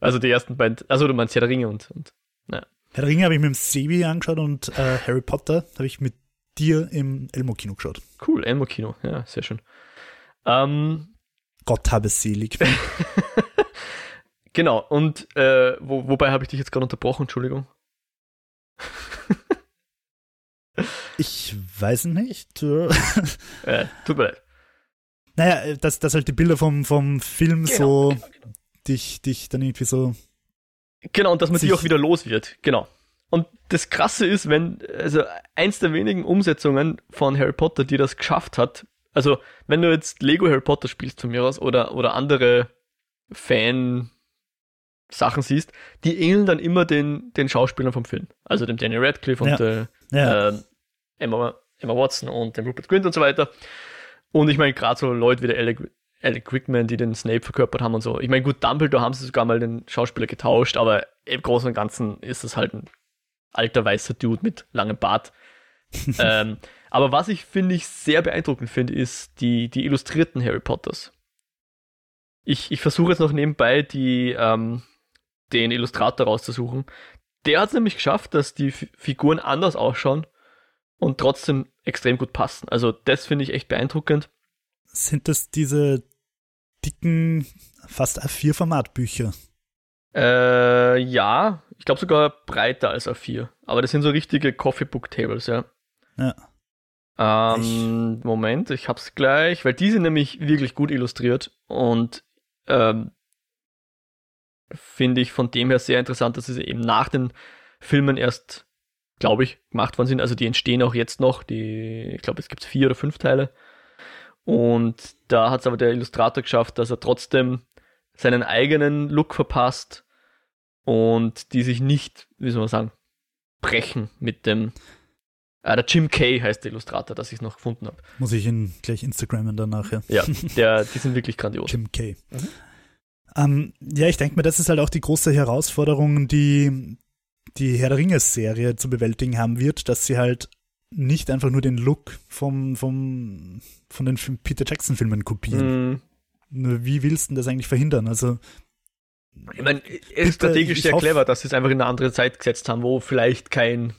A: also die ersten beiden, also du meinst Herr der Ringe und, und
B: Herr der Ringe habe ich mit dem Sebi angeschaut und äh, Harry Potter habe ich mit dir im Elmo-Kino geschaut.
A: cool, Elmo Kino, ja, sehr schön. Ähm,
B: Gott habe es selig.
A: genau, und äh, wo, wobei habe ich dich jetzt gerade unterbrochen, Entschuldigung.
B: Ich weiß nicht. äh,
A: tut mir leid.
B: Naja, äh, dass, dass halt die Bilder vom, vom Film so
A: genau, genau.
B: dich, dich dann irgendwie so.
A: Genau, und dass man die auch wieder los wird. Genau. Und das Krasse ist, wenn, also eins der wenigen Umsetzungen von Harry Potter, die das geschafft hat, also wenn du jetzt Lego Harry Potter spielst von mir aus oder, oder andere Fan Sachen siehst, die ähneln dann immer den, den Schauspielern vom Film. Also dem Daniel Radcliffe und
B: Ja.
A: der,
B: Ja,
A: ähm, Emma, Emma Watson und dem Rupert Grint und so weiter. Und ich meine, gerade so Leute wie der Alec, Alec Rickman, die den Snape verkörpert haben und so. Ich meine, gut, Dumbledore haben sie sogar mal den Schauspieler getauscht, aber im Großen und Ganzen ist es halt ein alter weißer Dude mit langem Bart. ähm, aber was ich finde ich sehr beeindruckend finde, ist die, die illustrierten Harry Potters. Ich, ich versuche jetzt noch nebenbei die, ähm, den Illustrator rauszusuchen. Der hat es nämlich geschafft, dass die F Figuren anders ausschauen und trotzdem extrem gut passen. Also das finde ich echt beeindruckend.
B: sind das diese dicken, fast A4-Formatbücher?
A: Äh, ja, ich glaube sogar breiter als A4. Aber das sind so richtige Coffee Book Tables, ja.
B: Ja.
A: Ähm, Moment, ich hab's gleich, weil die sind nämlich wirklich gut illustriert und ähm, finde ich von dem her sehr interessant, dass sie eben nach den Filmen erst, glaube ich, gemacht worden sind. Also die entstehen auch jetzt noch, die, ich glaube, es gibt vier oder fünf Teile. Und da hat es aber der Illustrator geschafft, dass er trotzdem seinen eigenen Look verpasst und die sich nicht, wie soll man sagen, brechen mit dem. Ah, der Jim Kay heißt der Illustrator, das ich noch gefunden habe.
B: Muss ich ihn gleich Instagrammen dann nachher.
A: Ja, der, die sind wirklich grandios.
B: Jim Kay.
A: Mhm.
B: Ähm, ja, ich denke mir, das ist halt auch die große Herausforderung, die die Herr der Ringe-Serie zu bewältigen haben wird, dass sie halt nicht einfach nur den Look vom, vom, von den Peter Jackson-Filmen kopieren. Nur Wie willst du denn das eigentlich verhindern? Also,
A: Ich meine, es ist strategisch sehr clever, dass sie es einfach in eine andere Zeit gesetzt haben, wo vielleicht kein,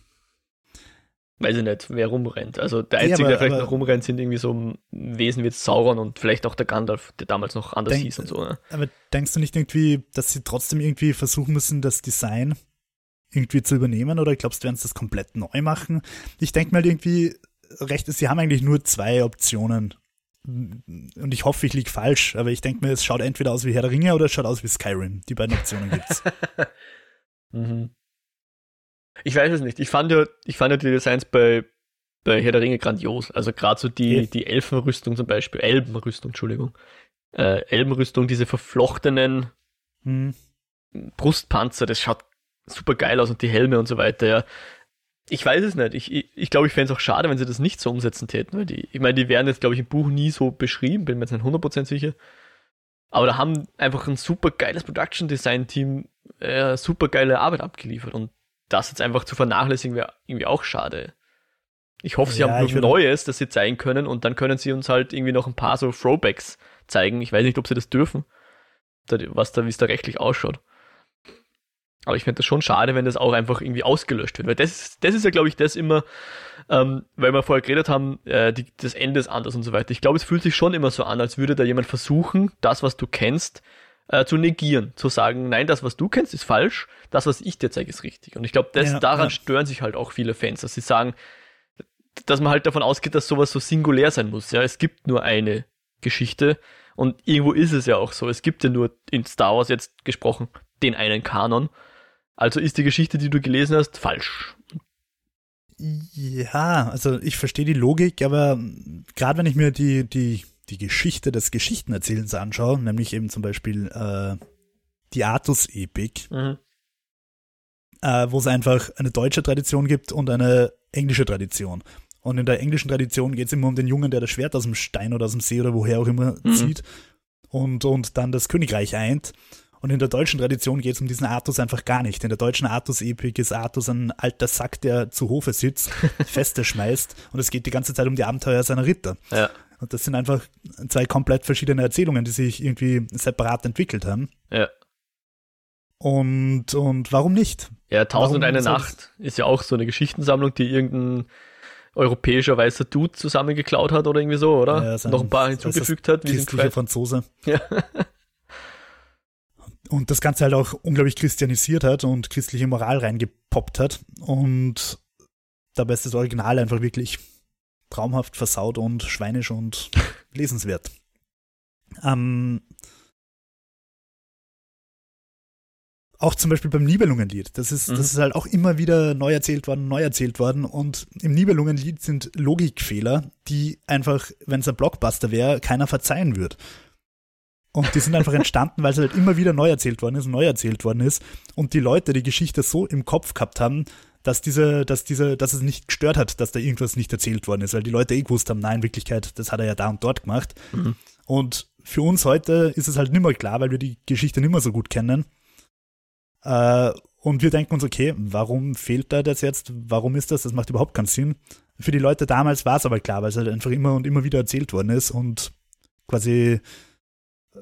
A: weiß ich nicht, wer rumrennt. Also der
B: Ja,
A: Einzige,
B: aber-
A: der vielleicht
B: aber-
A: noch rumrennt, sind irgendwie so Wesen wie Sauron und vielleicht auch der Gandalf, der damals noch anders
B: Denk-
A: hieß und so. Ne?
B: aber denkst du nicht irgendwie, dass sie trotzdem irgendwie versuchen müssen, das Design irgendwie zu übernehmen oder glaubst du, werden sie das komplett neu machen? Ich denke mal irgendwie, recht ist, sie haben eigentlich nur zwei Optionen. Und ich hoffe, ich liege falsch, aber ich denke mir, es schaut entweder aus wie Herr der Ringe oder es schaut aus wie Skyrim. Die beiden Optionen gibt's.
A: Mhm. Ich weiß es nicht. Ich fand ja, ich fand ja die Designs bei, bei Herr der Ringe grandios. Also gerade so die,
B: Ja.
A: die Elfenrüstung zum Beispiel, Elbenrüstung, Entschuldigung. Äh, Elbenrüstung, diese verflochtenen
B: Hm.
A: Brustpanzer, das schaut super geil aus und die Helme und so weiter, ja. Ich weiß es nicht. Ich, ich, ich glaube, ich fände es auch schade, wenn sie das nicht so umsetzen täten, weil die, ich meine, die wären jetzt, glaube ich, im Buch nie so beschrieben, bin mir jetzt nicht 100% sicher. Aber da haben einfach ein super geiles Production Design Team äh, super geile Arbeit abgeliefert und das jetzt einfach zu vernachlässigen wäre irgendwie auch schade. Ich hoffe, sie
B: Ja,
A: haben
B: würd-
A: Neues, das sie zeigen können und dann können sie uns halt irgendwie noch ein paar so Throwbacks zeigen. Ich weiß nicht, ob sie das dürfen, was da, wie es da rechtlich ausschaut. Aber ich finde das schon schade, wenn das auch einfach irgendwie ausgelöscht wird. Weil das, das ist ja, glaube ich, das immer, ähm, weil wir vorher geredet haben, äh, die, das Ende ist anders und so weiter. Ich glaube, es fühlt sich schon immer so an, als würde da jemand versuchen, das, was du kennst, äh, zu negieren, zu sagen, nein, das, was du kennst, ist falsch, das, was ich dir zeige, ist richtig. Und ich glaube, ja, daran ja. stören sich halt auch viele Fans, dass sie sagen, dass man halt davon ausgeht, dass sowas so singulär sein muss. Ja, es gibt nur eine Geschichte und irgendwo ist es ja auch so. Es gibt ja nur in Star Wars jetzt gesprochen den einen Kanon. Also ist die Geschichte, die du gelesen hast, falsch.
B: Ja, also ich verstehe die Logik, aber gerade wenn ich mir die, die, die Geschichte des Geschichtenerzählens anschaue, nämlich eben zum Beispiel äh, die Artus-Epik, mhm. äh, wo es einfach eine deutsche Tradition gibt und eine englische Tradition. Und in der englischen Tradition geht es immer um den Jungen, der das Schwert aus dem Stein oder aus dem See oder woher auch immer mhm. zieht und, und dann das Königreich eint. Und in der deutschen Tradition geht es um diesen Artus einfach gar nicht. In der deutschen Artus-Epik ist Artus ein alter Sack, der zu Hofe sitzt, Feste schmeißt und es geht die ganze Zeit um die Abenteuer seiner Ritter.
A: Ja.
B: Und das sind einfach zwei komplett verschiedene Erzählungen, die sich irgendwie separat entwickelt haben.
A: Ja.
B: Und, und warum nicht?
A: Ja, Tausend eine Nacht ist ja auch so eine Geschichtensammlung, die irgendein europäischer weißer Dude zusammengeklaut hat oder irgendwie so, oder? Ja, sein, Noch ein paar hinzugefügt hat.
B: Wie christlicher Franzose. Ja. und das Ganze halt auch unglaublich christianisiert hat und christliche Moral reingepoppt hat. Und dabei ist das Original einfach wirklich traumhaft versaut und schweinisch und lesenswert. Ähm, auch zum Beispiel beim Nibelungenlied. Das ist, mhm. das ist halt auch immer wieder neu erzählt worden, neu erzählt worden. Und im Nibelungenlied sind Logikfehler, die einfach, wenn es ein Blockbuster wäre, keiner verzeihen würde. Und die sind einfach entstanden, weil es halt immer wieder neu erzählt worden ist, neu erzählt worden ist. Und die Leute die Geschichte so im Kopf gehabt haben, dass diese, dass diese, dass es nicht gestört hat, dass da irgendwas nicht erzählt worden ist, weil die Leute eh gewusst haben, nein, in Wirklichkeit, das hat er ja da und dort gemacht. Mhm. Und für uns heute ist es halt nimmer klar, weil wir die Geschichte nimmer so gut kennen. Äh, und wir denken uns, okay, warum fehlt da das jetzt? Warum ist das? Das macht überhaupt keinen Sinn. Für die Leute damals war es aber klar, weil es halt einfach immer und immer wieder erzählt worden ist und quasi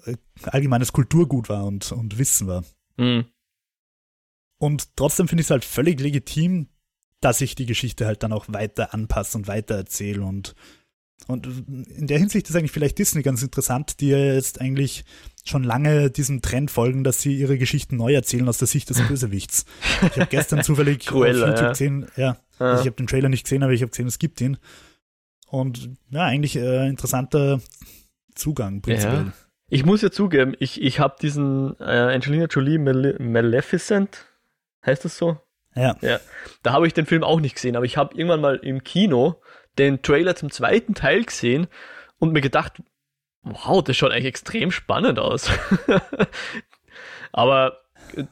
B: äh, allgemeines Kulturgut war und, und Wissen war. Mhm. Und trotzdem finde ich es halt völlig legitim, dass ich die Geschichte halt dann auch weiter anpasse und weiter erzähle und und in der Hinsicht ist eigentlich vielleicht Disney ganz interessant, die ja jetzt eigentlich schon lange diesem Trend folgen, dass sie ihre Geschichten neu erzählen aus der Sicht des Bösewichts. Ich habe gestern zufällig
A: Cruella, auf YouTube
B: ja. gesehen, ja, ja. Also ich habe den Trailer nicht gesehen, aber ich habe gesehen, es gibt ihn. Und ja, eigentlich äh, interessanter Zugang prinzipiell.
A: Ja. Ich muss ja zugeben, ich, ich habe diesen äh, Angelina Jolie Male Maleficent, heißt das so?
B: Ja.
A: ja. Da habe ich den Film auch nicht gesehen, aber ich habe irgendwann mal im Kino den Trailer zum zweiten Teil gesehen und mir gedacht, wow, das schaut eigentlich extrem spannend aus. aber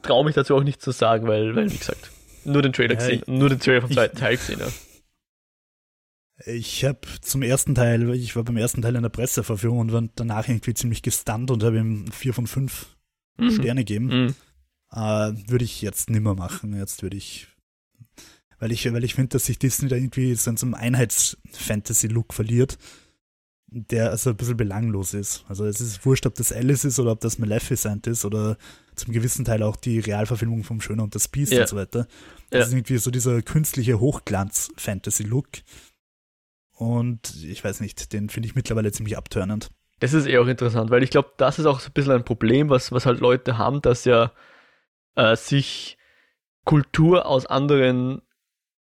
A: traue mich dazu auch nicht zu sagen, weil, weil wie gesagt, nur den Trailer gesehen, ja, nur den Trailer vom zweiten ich, Teil gesehen. Ja.
B: Ich habe zum ersten Teil, ich war beim ersten Teil in der Presseverführung und war danach irgendwie ziemlich gestunt und habe ihm vier von fünf mhm. Sterne gegeben. Mhm. Äh, würde ich jetzt nimmer machen. Jetzt würde ich, weil ich, weil ich finde, dass sich Disney da irgendwie so in so einem Einheits-Fantasy-Look verliert, der also ein bisschen belanglos ist. Also es ist wurscht, ob das Alice ist oder ob das Maleficent ist oder zum gewissen Teil auch die Realverfilmung vom Schöner und das Biest ja. und so weiter. Das ja. ist irgendwie so dieser künstliche Hochglanz-Fantasy-Look und ich weiß nicht, den finde ich mittlerweile ziemlich abtörnend.
A: Das ist eh auch interessant, weil ich glaube, das ist auch so ein bisschen ein Problem, was, was halt Leute haben, dass ja äh, sich Kultur aus anderen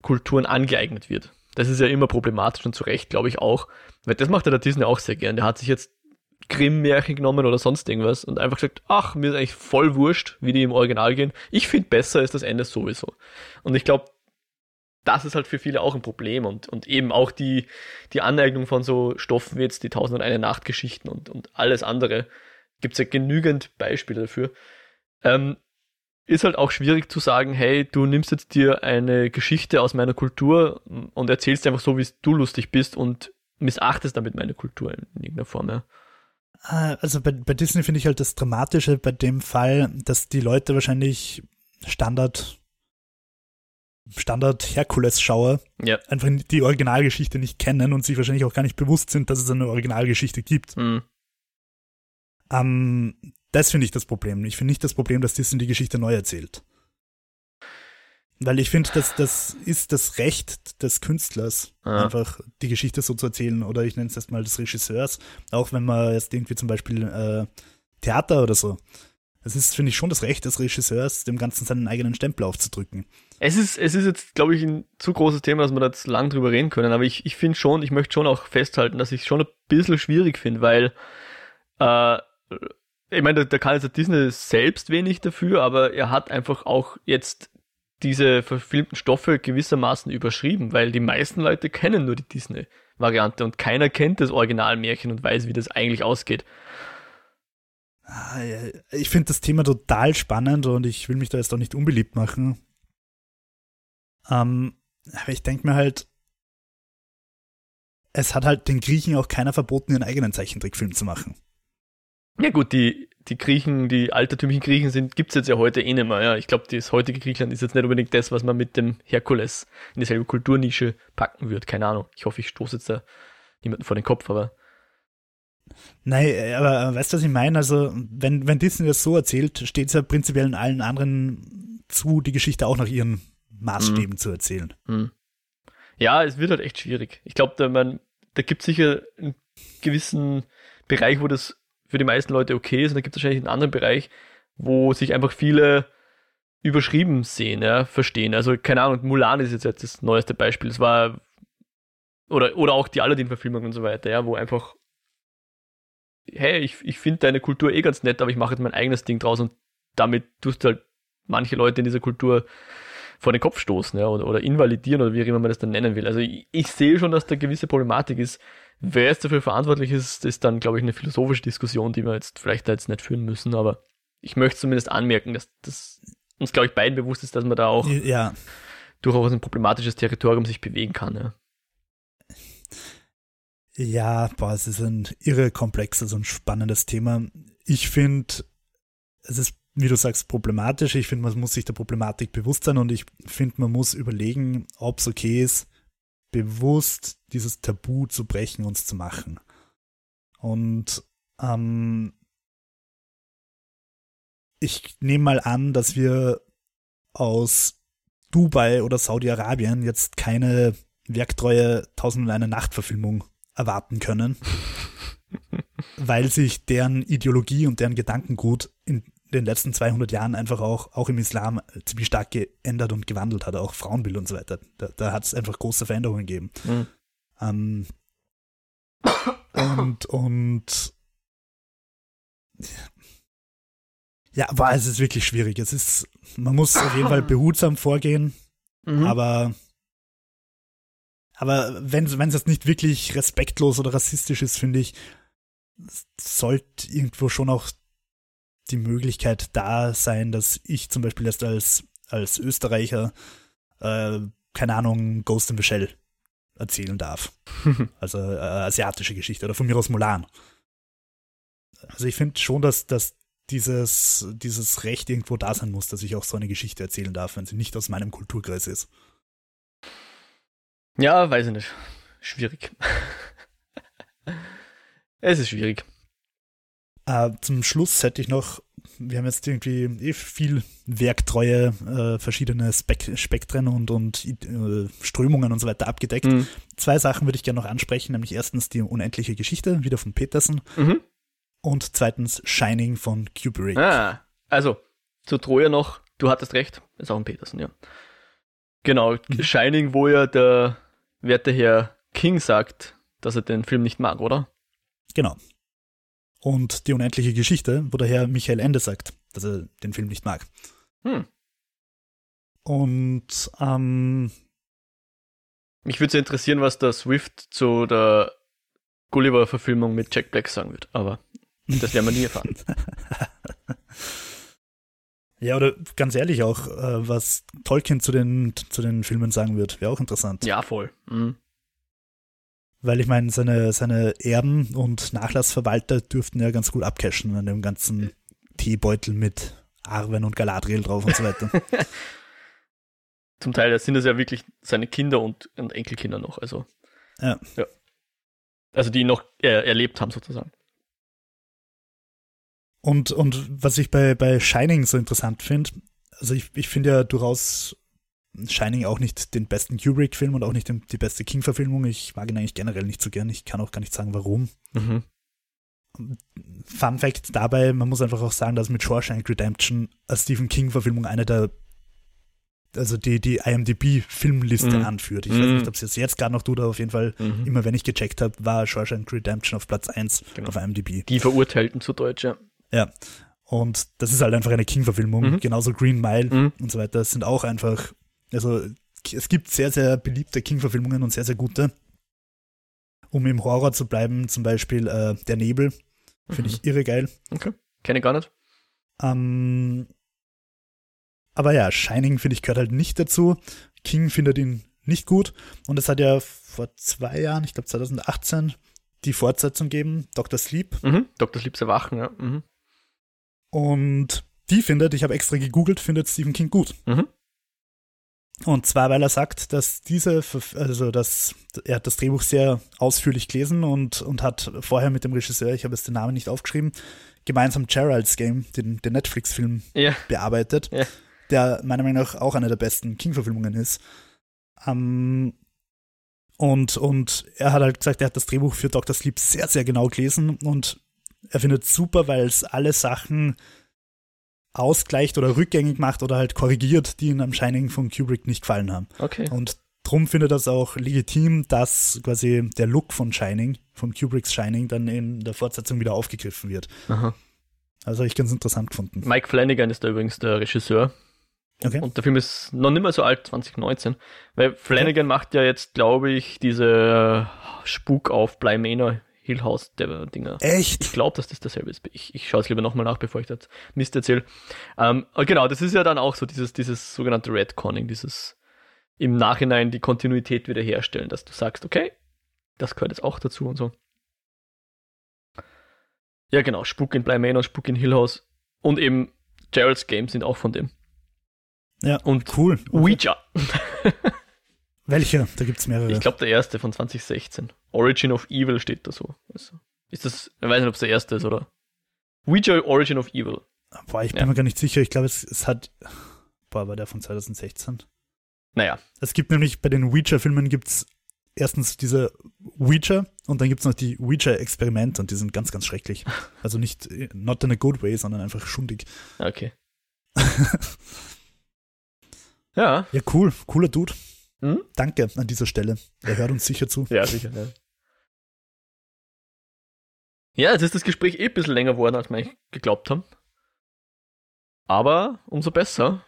A: Kulturen angeeignet wird. Das ist ja immer problematisch und zu Recht, glaube ich auch. Weil das macht ja der Disney auch sehr gern. Der hat sich jetzt Grimm-Märchen genommen oder sonst irgendwas und einfach gesagt, ach, mir ist eigentlich voll wurscht, wie die im Original gehen. Ich finde besser ist das Ende sowieso. Und ich glaube, das ist halt für viele auch ein Problem und, und eben auch die, die Aneignung von so Stoffen wie jetzt die Tausend und eine Nachtgeschichten und, und alles andere. Gibt es ja genügend Beispiele dafür. Ähm, ist halt auch schwierig zu sagen, hey, du nimmst jetzt dir eine Geschichte aus meiner Kultur und erzählst einfach so, wie du lustig bist und missachtest damit meine Kultur in, in irgendeiner Form, ja.
B: Ah, also bei, bei Disney finde ich halt das Dramatische bei dem Fall, dass die Leute wahrscheinlich Standard Standard-Herkules-Schauer
A: ja.
B: einfach die Originalgeschichte nicht kennen und sich wahrscheinlich auch gar nicht bewusst sind, dass es eine Originalgeschichte gibt. Mhm. Ähm, das finde ich das Problem. Ich finde nicht das Problem, dass Disney die Geschichte neu erzählt. Weil ich finde, dass das ist das Recht des Künstlers, ja. einfach die Geschichte so zu erzählen. Oder ich nenne es erstmal des Regisseurs. Auch wenn man jetzt irgendwie zum Beispiel äh, Theater oder so Es ist, finde ich, schon das Recht des Regisseurs, dem Ganzen seinen eigenen Stempel aufzudrücken.
A: Es ist, es ist jetzt, glaube ich, ein zu großes Thema, dass wir da jetzt lang drüber reden können, aber ich, ich finde schon, ich möchte schon auch festhalten, dass ich es schon ein bisschen schwierig finde, weil äh, ich meine, da kann jetzt Disney selbst wenig dafür, aber er hat einfach auch jetzt diese verfilmten Stoffe gewissermaßen überschrieben, weil die meisten Leute kennen nur die Disney-Variante und keiner kennt das Originalmärchen und weiß, wie das eigentlich ausgeht.
B: Ah, ich finde das Thema total spannend und ich will mich da jetzt auch nicht unbeliebt machen. Ähm, aber ich denke mir halt, es hat halt den Griechen auch keiner verboten, ihren eigenen Zeichentrickfilm zu machen.
A: Ja gut, die, die Griechen, die altertümlichen Griechen sind, gibt's jetzt ja heute eh nicht mehr. Ja. Ich glaube, das heutige Griechenland ist jetzt nicht unbedingt das, was man mit dem Herkules in dieselbe Kulturnische packen wird. Keine Ahnung. Ich hoffe, ich stoße jetzt da niemanden vor den Kopf, aber.
B: Nein, aber weißt du, was ich meine? Also, wenn, wenn Disney das so erzählt, steht es ja prinzipiell in allen anderen zu, die Geschichte auch nach ihren Maßstäben mhm. zu erzählen. Mhm.
A: Ja, es wird halt echt schwierig. Ich glaube, da, da gibt es sicher einen gewissen Bereich, wo das für die meisten Leute okay ist. Und da gibt es wahrscheinlich einen anderen Bereich, wo sich einfach viele überschrieben sehen, ja, verstehen. Also, keine Ahnung, Mulan ist jetzt, das neueste Beispiel. Es war, oder, oder auch die Aladdin-Verfilmung und so weiter, ja, wo einfach, hey, ich, ich finde deine Kultur eh ganz nett, aber ich mache jetzt mein eigenes Ding draus und damit tust du halt manche Leute in dieser Kultur vor den Kopf stoßen, ja, oder, oder invalidieren oder wie auch immer man das dann nennen will. Also ich, ich sehe schon, dass da gewisse Problematik ist, Wer jetzt dafür verantwortlich ist, ist dann, glaube ich, eine philosophische Diskussion, die wir jetzt vielleicht da jetzt nicht führen müssen, aber ich möchte zumindest anmerken, dass das uns, glaube ich, beiden bewusst ist, dass man da auch
B: ja.
A: durchaus ein problematisches Territorium sich bewegen kann. Ja.
B: Ja, boah, es ist ein irre komplexes und spannendes Thema. Ich finde, es ist, wie du sagst, problematisch. Ich finde, man muss sich der Problematik bewusst sein und ich finde, man muss überlegen, ob es okay ist, bewusst dieses Tabu zu brechen, uns zu machen. Und ähm, ich nehme mal an, dass wir aus Dubai oder Saudi-Arabien jetzt keine werktreue Tausend und eine Nacht-Verfilmung erwarten können, weil sich deren Ideologie und deren Gedankengut in den letzten 200 Jahren einfach auch, auch im Islam ziemlich stark geändert und gewandelt hat, auch Frauenbild und so weiter. Da, da hat es einfach große Veränderungen gegeben. Mhm. Ähm, und, und ja, aber es ist wirklich schwierig. Es ist, man muss auf jeden Fall behutsam vorgehen, mhm. aber aber wenn es jetzt nicht wirklich respektlos oder rassistisch ist, finde ich, sollte irgendwo schon auch die Möglichkeit da sein, dass ich zum Beispiel erst als, als Österreicher, äh, keine Ahnung, Ghost in the Shell erzählen darf. also äh, asiatische Geschichte oder von mir aus Mulan. Also ich finde schon, dass, dass dieses, dieses Recht irgendwo da sein muss, dass ich auch so eine Geschichte erzählen darf, wenn sie nicht aus meinem Kulturkreis ist.
A: Ja, weiß ich nicht. Schwierig. es ist schwierig.
B: Äh, zum Schluss hätte ich noch, wir haben jetzt irgendwie eh viel werktreue äh, verschiedene Spek Spektren und, und äh, Strömungen und so weiter abgedeckt. Mhm. Zwei Sachen würde ich gerne noch ansprechen, nämlich erstens die unendliche Geschichte, wieder von Peterson. Mhm. Und zweitens Shining von Kubrick.
A: Ah, also zu Troja noch, du hattest recht, ist auch ein Peterson, ja. Genau, mhm. Shining, wo ja der werte Herr King sagt, dass er den Film nicht mag, oder?
B: Genau und die unendliche Geschichte, wo der Herr Michael Ende sagt, dass er den Film nicht mag. Hm. Und ähm,
A: mich würde interessieren, was der Swift zu der Gulliver-Verfilmung mit Jack Black sagen wird, aber das werden wir nie erfahren.
B: ja, oder ganz ehrlich auch, äh, was Tolkien zu den, zu den Filmen sagen wird, wäre auch interessant.
A: Ja, voll. Mhm.
B: Weil ich meine, seine, seine Erben und Nachlassverwalter dürften ja ganz gut abcashen an dem ganzen Teebeutel mit Arwen und Galadriel drauf und so weiter.
A: Zum Teil sind es ja wirklich seine Kinder und, und Enkelkinder noch, also.
B: Ja.
A: ja. Also die ihn noch äh, erlebt haben sozusagen.
B: Und, und was ich bei, bei Shining so interessant finde, also ich, ich finde ja durchaus Shining auch nicht den besten Kubrick-Film und auch nicht den, die beste King-Verfilmung. Ich mag ihn eigentlich generell nicht so gern. Ich kann auch gar nicht sagen, warum. Mhm. Fun Fact dabei, man muss einfach auch sagen, dass mit Shawshank Redemption eine Stephen King-Verfilmung eine der also die, die IMDb-Filmliste
A: Mhm.
B: anführt. Ich
A: Mhm.
B: weiß nicht, ob es jetzt, jetzt gerade noch tut, aber auf jeden Fall,
A: Mhm.
B: immer wenn ich gecheckt habe, war Shawshank Redemption auf Platz 1
A: Genau.
B: auf IMDb.
A: Die Verurteilten zu Deutsch, ja.
B: Ja. Und das ist halt einfach eine King-Verfilmung.
A: Mhm.
B: Genauso Green Mile
A: Mhm.
B: und so weiter. Das sind auch einfach, also es gibt sehr, sehr beliebte King-Verfilmungen und sehr, sehr gute. Um im Horror zu bleiben, zum Beispiel äh, Der Nebel, finde
A: Mhm.
B: ich irre geil.
A: Kenne ich gar nicht.
B: Ähm, aber ja, Shining, finde ich, gehört halt nicht dazu. King findet ihn nicht gut. Und es hat ja vor zwei Jahren, ich glaube 2018, die Fortsetzung gegeben, Dr. Sleep.
A: Mhm. Dr. Sleeps Erwachen, ja. Mhm.
B: Und die findet, ich habe extra gegoogelt, findet Stephen King gut.
A: Mhm.
B: Und zwar, weil er sagt, dass diese, also dass er hat das Drehbuch sehr ausführlich gelesen und, und hat vorher mit dem Regisseur, ich habe jetzt den Namen nicht aufgeschrieben, gemeinsam Gerald's Game, den, den Netflix-Film,
A: Ja.
B: bearbeitet,
A: Ja.
B: der meiner Meinung nach auch eine der besten King-Verfilmungen ist. Ähm, und, und er hat halt gesagt, er hat das Drehbuch für Dr. Sleep sehr, sehr genau gelesen und er findet super, weil es alle Sachen ausgleicht oder rückgängig macht oder halt korrigiert, die ihm am Shining von Kubrick nicht gefallen haben.
A: Okay.
B: Und drum findet es auch legitim, dass quasi der Look von Shining, von Kubricks Shining, dann in der Fortsetzung wieder aufgegriffen wird.
A: Aha.
B: Also habe ich ganz interessant gefunden.
A: Mike Flanagan ist da übrigens der Regisseur.
B: Okay.
A: Und der Film ist noch nicht mehr so alt, 2019. Weil Flanagan macht ja jetzt, glaube ich, diese Spuk auf Bly Manor Hill House der Dinger.
B: Echt?
A: Ich glaube, dass das dasselbe ist. Ich, ich schaue es lieber nochmal nach, bevor ich das Mist erzähle. Ähm, genau, das ist ja dann auch so dieses, dieses sogenannte Redconning, dieses im Nachhinein die Kontinuität wiederherstellen, dass du sagst, okay, das gehört jetzt auch dazu und so. Ja, genau, Spuk in Bly Manor, Spuk in Hill House und eben Gerald's Game sind auch von dem.
B: Ja,
A: Und
B: cool.
A: Ouija.
B: Welche? Da gibt es mehrere.
A: Ich glaube, der erste von 2016. Origin of Evil steht da so. Also, ist das, ich weiß nicht, ob es der erste ist, oder? Ouija Origin of Evil.
B: Boah, ich bin
A: Ja.
B: mir gar nicht sicher. Ich glaube, es, es hat. Boah, war der von 2016?
A: Naja,
B: Es gibt nämlich bei den Ouija-Filmen gibt's erstens diese Ouija und dann gibt's noch die Ouija-Experimente und die sind ganz, ganz schrecklich. Also nicht, not in a good way, sondern einfach schundig.
A: okay. ja,
B: Ja, cool. Cooler Dude.
A: Hm?
B: Danke an dieser Stelle. Er hört uns sicher zu.
A: ja, sicher. Ja. ja, jetzt ist das Gespräch eh ein bisschen länger geworden, als wir eigentlich geglaubt haben. Aber umso besser.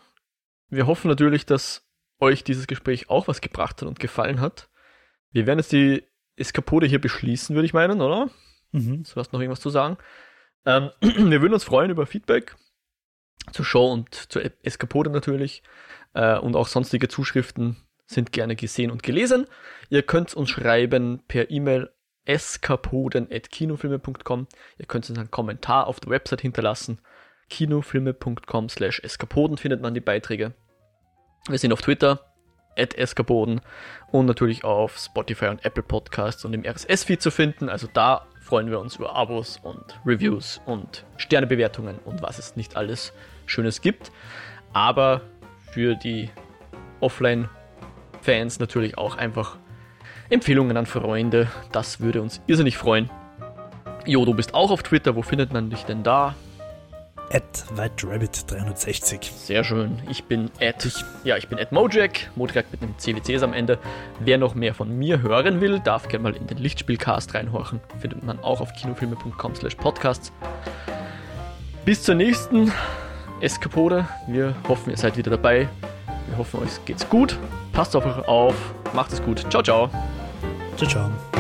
A: Wir hoffen natürlich, dass euch dieses Gespräch auch was gebracht hat und gefallen hat. Wir werden jetzt die Eskapode hier beschließen, würde ich meinen, oder?
B: Mhm.
A: Du hast noch irgendwas zu sagen. Ähm, wir würden uns freuen über Feedback zur Show und zur Eskapode natürlich. Äh, und auch sonstige Zuschriften sind gerne gesehen und gelesen. Ihr könnt uns schreiben per E-Mail eskapoden.kinofilme.com. Ihr könnt uns einen Kommentar auf der Website hinterlassen. kinofilme.com slash eskapoden findet man die Beiträge. Wir sind auf Twitter, at eskapoden und natürlich auf Spotify und Apple Podcasts und im RSS-Feed zu finden. Also da freuen wir uns über Abos und Reviews und Sternebewertungen und was es nicht alles Schönes gibt. Aber für die Offline-Fans natürlich auch einfach Empfehlungen an Freunde. Das würde uns irrsinnig freuen. Jo, du bist auch auf Twitter. Wo findet man dich denn da?
B: At WhiteRabbit360.
A: Sehr schön. Ich bin at, ja, ich bin at Mojack, Mojack mit einem CWCs am Ende. Wer noch mehr von mir hören will, darf gerne mal in den Lichtspielcast reinhorchen. Findet man auch auf kinofilme.com slash podcasts. Bis zur nächsten Eskapode. Wir hoffen, ihr seid wieder dabei. Wir hoffen, euch geht's gut. Passt auf euch auf. Macht es gut. Ciao, ciao.
B: Ciao, ciao.